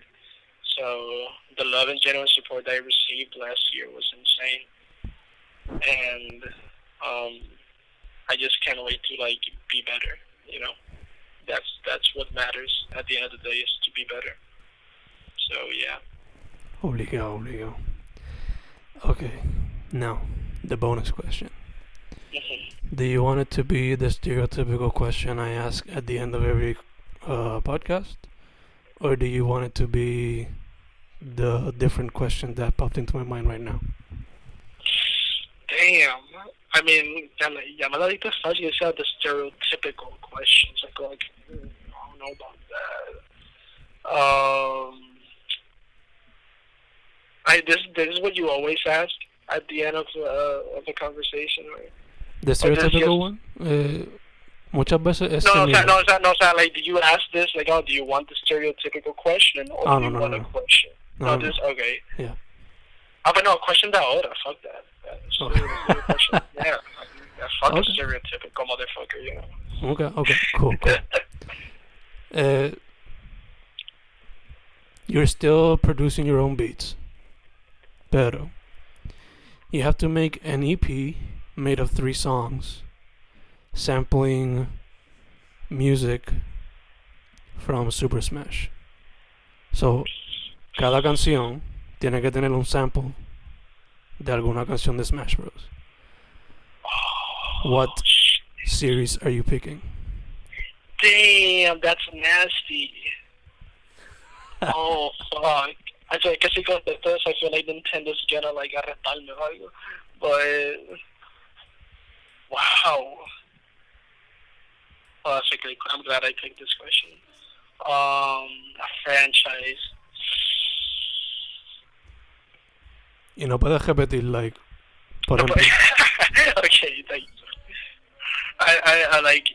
So the love and genuine support that I received last year was insane. And um I just can't wait to like be better, you know. That's that's what matters at the end of the day is to be better. So yeah. Holy cow! Holy obligado. Okay, now the bonus question. Mhm. Do you want it to be the stereotypical question I ask at the end of every uh, podcast? Or do you want it to be the different question that popped into my mind right now? Damn. I mean, ya me, ya me la diste fácil. You the stereotypical questions. I go like, hmm, I don't know about that. Um, I this this is what you always ask at the end of uh, of the conversation, right? The Oh, stereotypical one? Eh, muchas veces es No, no, o sea, no, o sea, no, o sea, like, did you ask this? Like, oh, do you want the stereotypical question, or Oh, do no, you no, want no, a question? No, No, no, this okay. Yeah. Ah, but no, question that ahora. Fuck that. That's Oh. a question. Yeah, fuck a Okay. stereotypical motherfucker, you know. Okay, okay, cool, cool. Uh, you're still producing your own beats. Pero you have to make an EP made of three songs, sampling music from Super Smash. So, cada canción tiene que tener un sample de alguna canción de Smash Bros. What series are you picking? Damn, that's nasty. oh fuck. I feel que si contestas, I feel like Nintendo's gonna like arrestarme o algo. But wow. Oh, that's a great. I'm glad I picked this question. Um, a franchise. Y no puedes repetir, like, por No, ejemplo, okay, like I, I, I like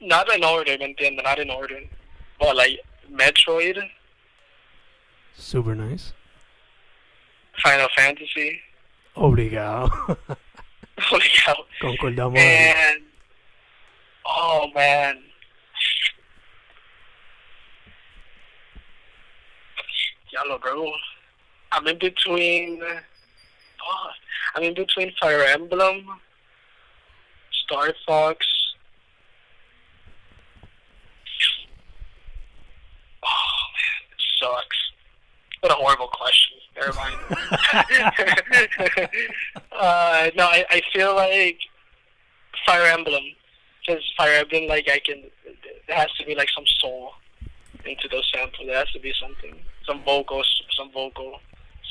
not in order, ¿me entiendes? Not in order, but like Metroid, super nice. Final Fantasy, Obligado. cow, Concordamos. and oh man, yellow bro, I'm in between. Oh, I'm in between Fire Emblem, Star Fox. Oh man, it sucks. What a horrible question. Never mind. uh, no, I, I feel like Fire Emblem. Because Fire Emblem, like I can, there has to be like some soul into those samples. There has to be something, some vocals, some vocal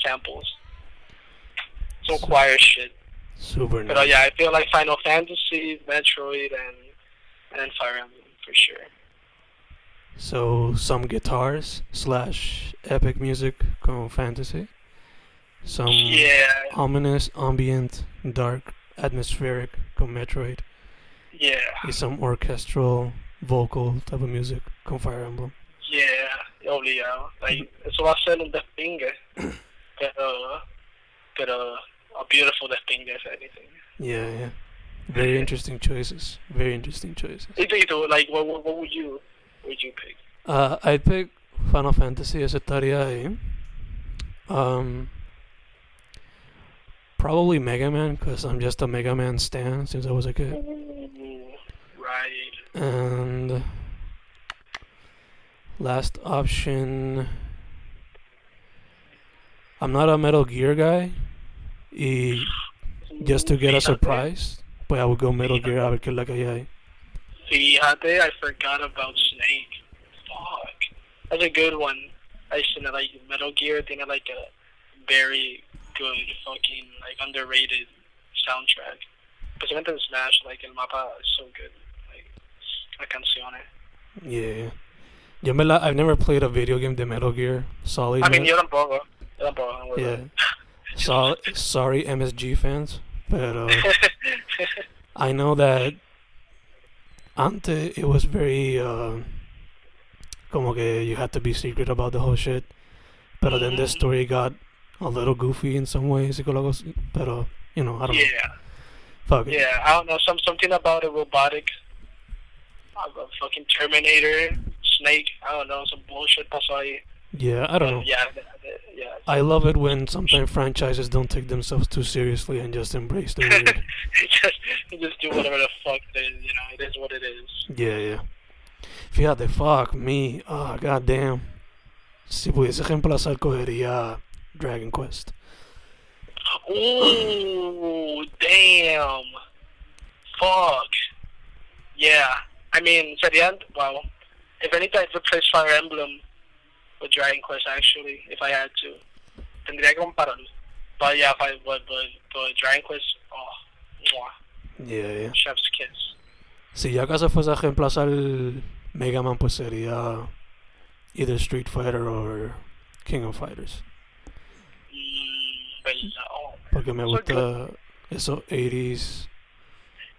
samples, some So- choir shit. Super But uh, yeah, I feel like Final Fantasy, Metroid, and and Fire Emblem for sure. So, some guitars slash epic music con fantasy. Some Yeah, ominous, ambient, dark, atmospheric con Metroid. yeah, Y some orchestral, vocal type of music con Fire Emblem. yeah, obligado. Like eso va a ser un despingue, pero pero a beautiful despingue if anything. Yeah, yeah. Very interesting choices. Very interesting choices. Y like what, what what would you would you pick? Uh, I'd pick Final Fantasy as estaría ahí. Um, probably Mega Man because I'm just a Mega Man stan since I was a kid. Right. And last option, I'm not a Metal Gear guy. Y just to get a surprise, pues I would go Metal Gear a ver qué es la que hay ahí. Fíjate, I forgot about Snake. Fuck. That's a good one. I should know, like Metal Gear tiene like a very good fucking like underrated soundtrack. Especialmente en Smash, like el mapa is so good. Like la canciones. Eh. Yeah. Yo me la, I've never played a video game de Metal Gear Solid. I mean, yo tampoco. Don't Yeah. So, sorry, MSG fans, but it. I know that ante it was very uh, como que you had to be secret about the whole shit. Pero then the Mhm. story got a little goofy in some ways. y con algo así, Pero you know, I don't know. yeah. Fuck it. Yeah, I don't know. Some something about a robotic, uh, a fucking Terminator, Snake. I don't know. Some bullshit pasó ahí. Yeah, I don't know. Yeah, yeah. I love it when sometimes franchises don't take themselves too seriously and just embrace the weird. just just do whatever the fuck it is. You know, it is what it is. yeah, yeah. Fíjate, fuck me. Ah, oh, god damn. Si pudiese reemplazar, cogería Dragon Quest. Ooh, damn. Fuck. Yeah. I mean, sería, well, if anything, I'd replace Fire Emblem with Dragon Quest, actually, if I had to. Tendría que compararlo. But yeah, if I, but, but, but Dragon Quest, oh, mwah, Yeah, yeah. chef's kiss. Si ya acaso fuese a reemplazar Mega Man, pues sería either Street Fighter or King of Fighters. Mm, oh, Porque me gusta esos 80s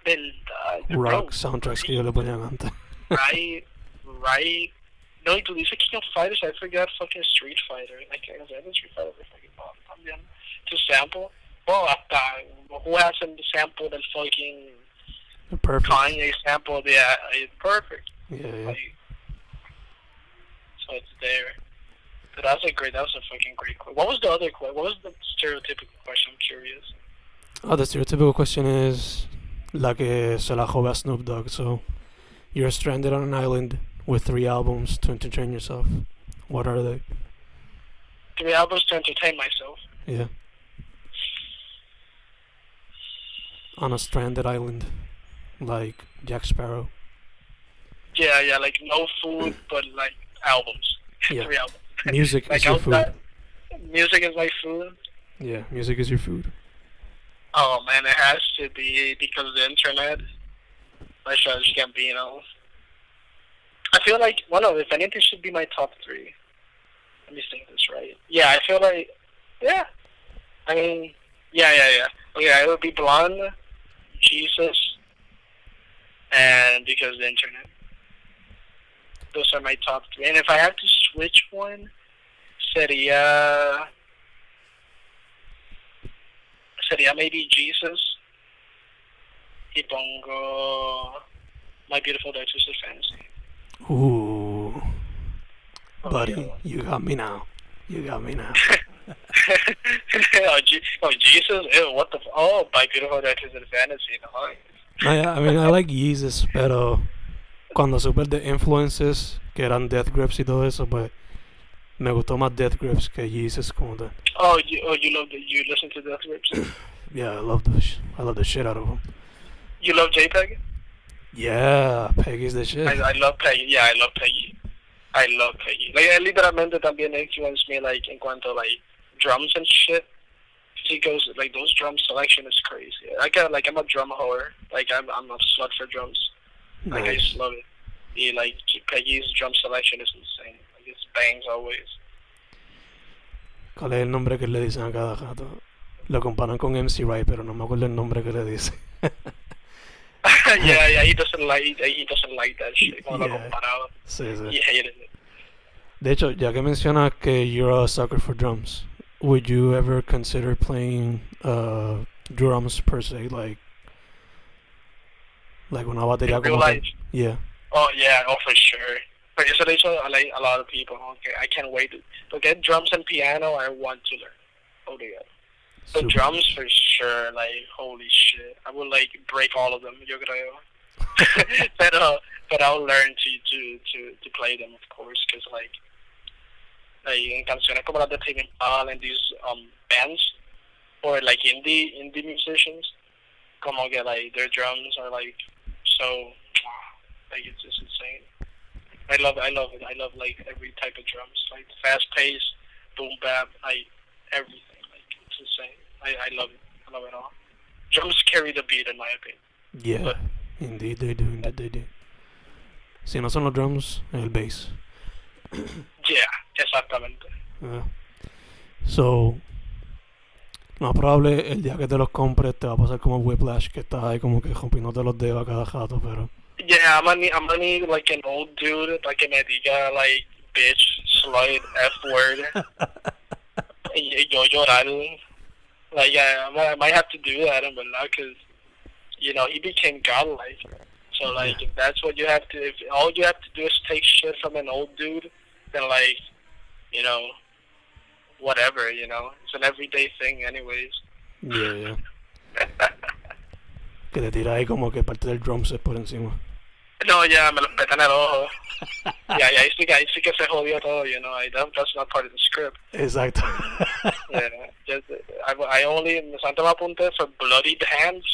verdad. rock soundtracks que yo le ponía antes. right, right. No, tú dices King of Fighters, I forgot fucking Street Fighter. Like, I was like, Street Fighter fucking Bob también. To sample. Well, hasta, who hasn't sampled the fucking Perfect. Kanye sample? Yeah, it's perfect. Yeah, yeah. Like, so it's there. But that was a great, that was a fucking great question. What was the other question? What was the stereotypical question? I'm curious. Oh, the stereotypical question is que eh, se la jobe Snoop Dogg. So, you're stranded on an island with three albums to entertain yourself. What are they? Three albums to entertain myself. Yeah. On a stranded island, like Jack Sparrow. Yeah, yeah, like no food, but like albums. Yeah. Three albums. Music Like is your food. music is my food. Yeah, music is your food. Oh man, it has to be because of the internet. My Childish Gambino. I feel like one of, if anything, should be my top three. Let me think this right. Yeah, I feel like, yeah. I mean, yeah, yeah, yeah. Okay, it would be Blonde, Yeezus, and because the internet. Those are my top three. And if I had to switch one, sería sería maybe Yeezus y My Beautiful Dark Twisted Fantasy. Ooh, Oh, buddy, yeah. you got me now. You got me now. oh, oh, Jesus! Ew, what the? F- oh, My Beautiful Dark Twisted Fantasy. No, yeah, I mean, I like Yeezus, pero cuando supe de influences que eran Death Grips y todo eso, pues me gustó más Death Grips que Yeezus como tal. oh, you, oh, you love the, you listen to Death Grips. Yeah, I love the sh- I love the shit out of them. you love JPEG? Yeah, Peggy's the shit. I, I love Peggy. Yeah, I love Peggy. I love Peggy. Like, literalmente también influenced me, like, en cuanto, like, drums and shit. He goes, like, those drum selection is crazy. I got, like, I'm a drum whore. Like, I'm, I'm a slut for drums. Like, I Nice. just love it. He, like, Peggy's drum selection is insane. Like, it's bangs always. ¿Cuál es el nombre que le dicen a cada gato? Lo comparan con MC Rai, pero no me acuerdo el nombre que le dice. yeah, yeah, he doesn't like, he doesn't like that shit. Lo Yeah. comparaba. sí, sí. He hated it. De hecho, ya que mencionas que you're a sucker for drums, would you ever consider playing uh, drums per se, like like una batería In real como life. Yeah. Oh yeah, oh for sure. But eso le hizo a, like, a lot of people. Okay, I can't wait to, to get drums and piano. I want to learn. Oh yeah. Super. drums for sure. Like holy shit, I would like break all of them. Yo creo. but uh, but I'll learn to to to to play them of course, because like. Like en canciones como las de Tame Impala and these um bands, or like indie indie musicians, como que like their drums are like so like it's just insane. I love I love it. I love like every type of drums, like fast pace, boom bap, like everything. Like it's insane. I, I love it. I love it all. Drums carry the beat in my opinion. Yeah. But- Indeed they do, indeed they do. Si no son los drums, el bass. Yeah, exactamente. Yeah. So, más probable el día que te los compres te va a pasar como Whiplash, que estás ahí como que rompiéndote los dedos a cada rato, pero... Yeah, I'm gonna need, I'm gonna need like an old dude, like que me diga like bitch, slut, f word. y yo llorar. Like yeah, I might, I might have to do that in verdad, because you know he became godlike. So like if that's what you have to, if all you have to do is take shit from an old dude, then like, you know, whatever, you know, it's an everyday thing, anyways. Yeah, yeah. Que te tira ahí como que parte del drum set por encima. No, ya, me lo petan el ojo. Yeah, yeah, ahí sí que, ahí sí que se jodió todo, you know. I, that, that's not part of the script. Exacto. Yeah, just, I, I only, me Santa me apunté for bloodied hands.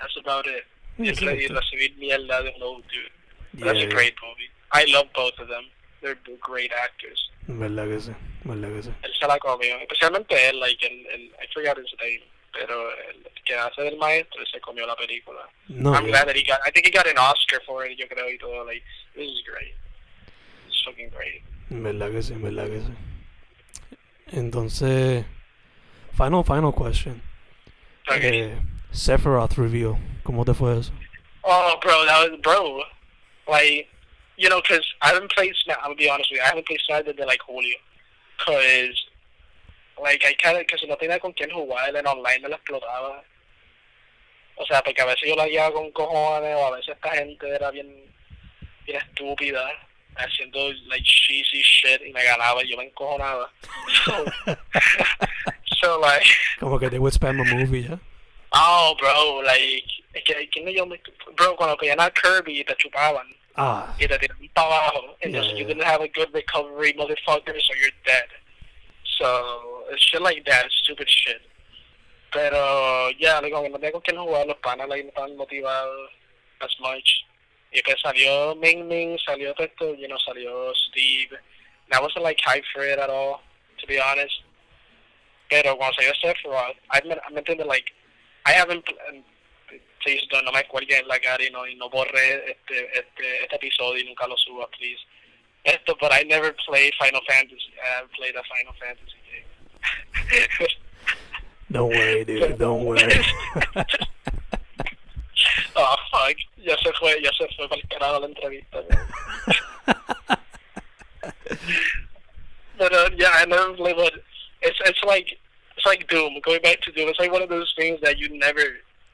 That's about it. Re- y Exacto. recibir mierda de un old dude. Yeah, That's a great movie. I love both of them. They're great actors. Verdad que sí, verdad que sí. Él se la comió, especialmente él, like, el, el, I forgot his name, pero el que hace del maestro se comió la película. No, I'm yeah. glad that he got, I think he got an Oscar for it, yo creo, y todo, like, this is great. It's fucking great. Verdad que sí, verdad que sí. Entonces, final, final question. Okay. Eh, Sephiroth reveal, ¿cómo te fue eso? Oh, bro, that was, bro, like, you know, because I haven't played Smash, I'm gonna be honest with you, I haven't played Smash desde, like, julio. Because, like, I kind of, because no tenía con quién jugar, en online me la explotaba. O sea, porque a veces yo la guiaba con cojones, o a veces esta gente era bien, bien estúpida, haciendo, like, cheesy shit, y me ganaba, y yo me encojonaba. So, so like, Como que they would spam a movie, ¿ya? oh, bro, like, es que, ¿quién yo me, bro, cuando pedían a Kirby, te chupaban. Ah, y te tiran para abajo. And Yeah, just, you didn't have a good recovery, motherfucker, so you're dead. So, it's shit like that, stupid shit. Pero, uh, yeah, like, como que no tengo con quién jugar, los panas, like, no motivados as much. Y pues salió Min Min, salió esto, you know, salió Steve. And I wasn't, like, hyped for it at all, to be honest. Pero cuando salió Sephiroth, I mean, I'm thinking, like, I haven't, please don't, no me cuelguen la cara y no, y no borre este, este, este episodio y nunca lo suba, please. But I never played Final Fantasy. I haven't played a Final Fantasy game. don't worry, dude, don't worry. oh, fuck. Ya se fue, ya se fue para el carajo la entrevista. but, uh, yeah, I never played, but it's, it's like, it's like Doom. Going back to Doom, it's like one of those things that you never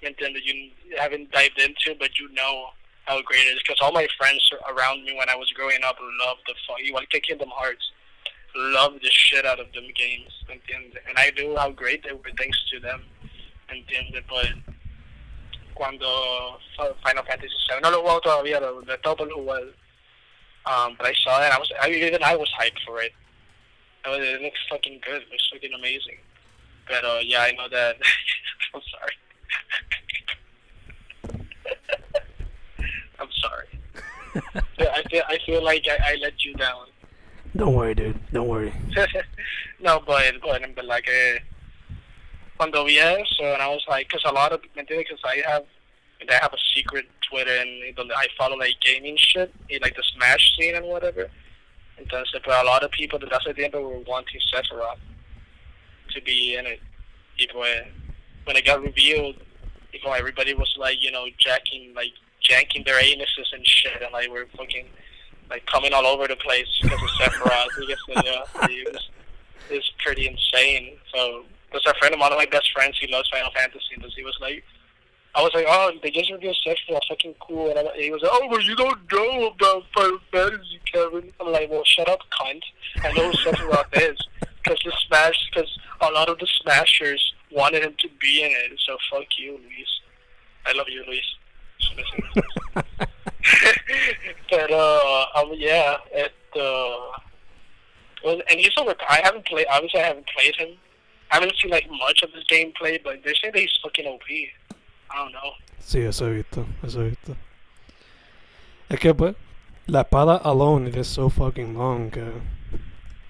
intended, you haven't dived into, but you know how great it is. Because all my friends around me when I was growing up loved the fuck, igual que Kingdom Hearts, loved the shit out of them games, ¿entiendes? And I knew how great they were thanks to them, ¿entiendes? But Fi- Final Fantasy VII, no lo jugado todavía, lo, lo he estado por. Um, but I saw it, I was, I, even I was hyped for it. I was, it looks fucking good, it looks fucking amazing. But uh, yeah, I know that. I'm sorry. I'm sorry. I feel I feel like I, I let you down. don't worry, dude, don't worry. no, but but but like eh, cuando vi eso, and I was like, because a lot of ¿me entiendes? Because I have I have a secret Twitter and I follow like gaming shit, like the Smash scene and whatever. Entonces, but a lot of people that hace tiempo were wanting Sephiroth to be in it. Y pues, when it got revealed, you know, everybody was like, you know, jacking, like, janking their anuses and shit, and like, we're fucking, like, coming all over the place because of Sephiroth. I guess, it was, it was pretty insane. So, there's a friend of mine, one of my best friends, he loves Final Fantasy, and he was like, I was like, oh, they just revealed Sephiroth, fucking cool. And I, he was like, oh, but you don't know about Final Fantasy, Kevin. I'm like, well, shut up, cunt. I know who Sephiroth is. Because the Smash, because a lot of the Smashers wanted him to be in it. So fuck you, Luis. I love you, Luis. but uh, um, yeah, it uh, well, and he's over. I haven't played. Obviously, I haven't played him. I haven't seen like much of his gameplay, but they say that he's fucking OP. I don't know. Sí, eso he visto, eso he visto. Es que pues, la espada alone it is so fucking long.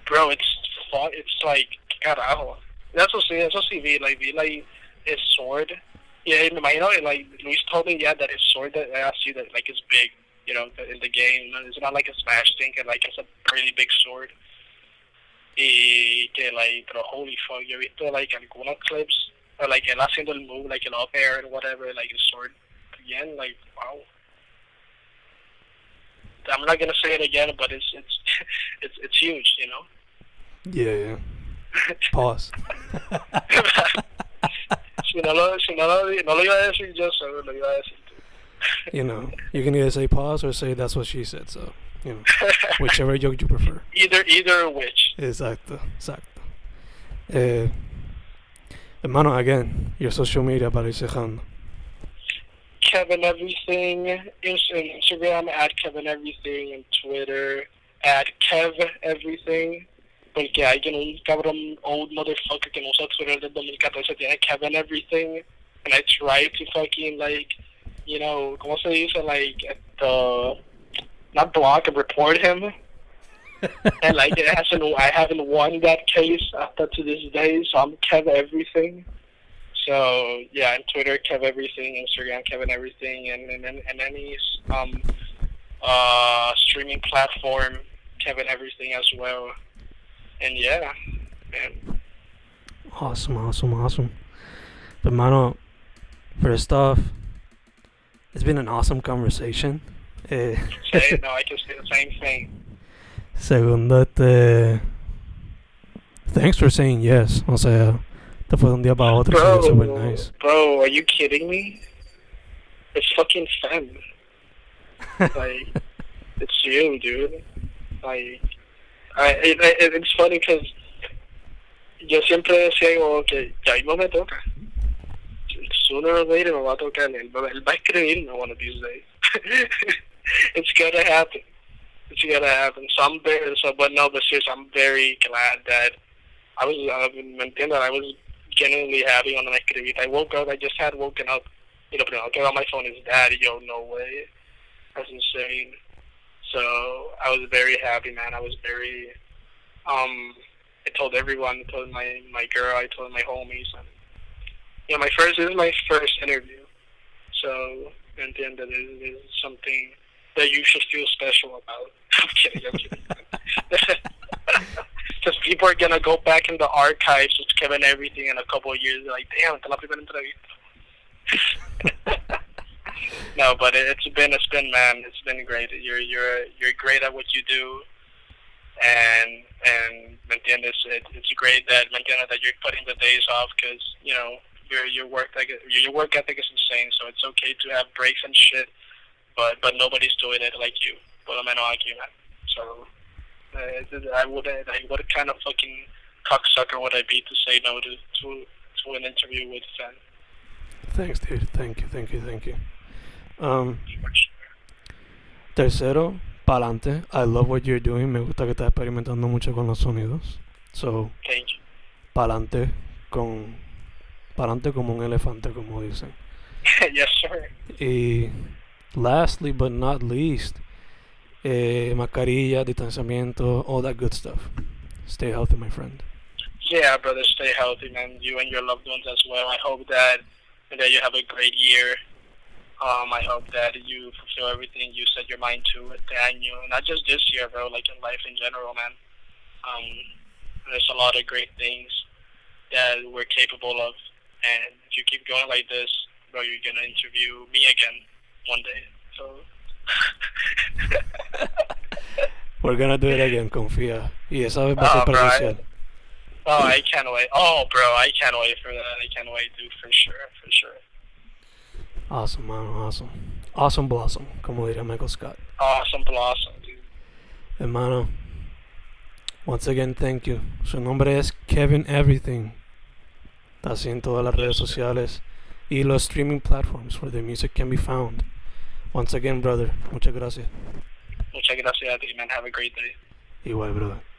Bro, it's it's like carajo. That's what that's what vi, like vi like his sword. Yeah, me imagino like Luis told me yeah that his sword that I see that like is big, you know, in the game. It's not like a smash thing, and like it's a pretty big sword. Y que like, pero holy fuck, yo he visto like algunos clips, or like él haciendo el move, like el up air and whatever, like his sword again, like wow. I'm not gonna say it again, but it's it's it's it's huge, you know. Yeah, yeah. Pause. si no lo, si no lo, no lo iba a decir yo, solo lo iba a decir tú. You know, you can either say pause or say that's what she said, so, you know, whichever joke you prefer. either, either which. Exacto, exacto. Eh, hermano, again, your social media para ir cerrando. Kevin Everything Instagram at Kevin Everything and Twitter at Kev Everything. Porque alguien, un cabrón old motherfucker que no usa Twitter del 2014 tiene Kevin Everything. And I try to fucking like, you know, ¿cómo se dice? Like, at the, not block and report him. and like it hasn't, I haven't won that case after to this day, so I'm Kev Everything. So yeah, on Twitter, Kev Everything, Instagram, Kevin Everything, and and, and any um uh streaming platform, Kevin Everything as well. And yeah, man. Awesome, awesome, awesome. But mano, first off, it's been an awesome conversation. Eh, Say, no, I can say the same thing. segundo, este, thanks for saying yes. O sea, te fue de un día para otro. Bro, super nice. bro, are you kidding me? It's fucking fun. like, it's you, dude. Like, It, it, it's funny because yo siempre decía como que ya mismo me toca. Sooner or later me va a tocar. Él, él va a escribirme one of these days. it's gonna happen. It's gonna happen. So I'm very, so, but no, but seriously, I'm very glad that I was, I entiendo, I was genuinely happy on the escribir. I woke up, I just had woken up. You know, veo on my phone is daddy, yo, no way. That's insane. So I was very happy, man. I was very, um, I told everyone, I told my, my girl, I told my homies. And, know, my first, this is my first interview. So, then that is, is something that you should feel special about. I'm kidding, I'm kidding. Because people are going to go back in the archives with Kevin Everything in a couple of years. They're like, damn, es la primera entrevista. no, but it, it's been, it's been, man, it's been great. You're, you're, you're great at what you do. And, and, ¿me entiendes? It, it's great that, ¿me entiendes? That you're putting the days off because, you know, your, your work like your work ethic is insane. So it's okay to have breaks and shit. But, but nobody's doing it like you. Por lo menos aquí, man. So, uh, I would, I, what kind of fucking cocksucker would I be to say no to, to, to an interview with Fan? Thanks, dude. Thank you, thank you, thank you. Um, tercero, pa'lante. I love what you're doing. Me gusta que estás experimentando mucho con los sonidos. So, pa'lante con... Pa'lante como un elefante, como dicen. yes, sir. Y lastly but not least, eh, mascarilla, distanciamiento, all that good stuff. Stay healthy, my friend. Yeah, brother, stay healthy, man. You and your loved ones as well. I hope that that you have a great year. Um, I hope that you fulfill everything you set your mind to the annual, not just this year, bro. Like in life in general, man. Um, there's a lot of great things that we're capable of, and if you keep going like this, bro, you're gonna interview me again one day. So. We're gonna do it again, confía. Y esa vez va a Oh, ser bro, I- presencial. Oh, I can't wait. Oh, bro, I can't wait for that. I can't wait, dude, for sure, for sure. Awesome, man, awesome. Awesome blossom, como diría Michael Scott. Awesome, blossom, dude. Hermano, once again, thank you. Su nombre es Kevin Everything. Está así en todas las redes sociales y los streaming platforms where the music can be found. Once again, brother, muchas gracias. Muchas gracias a ti, man. Have a great day. Igual, brother.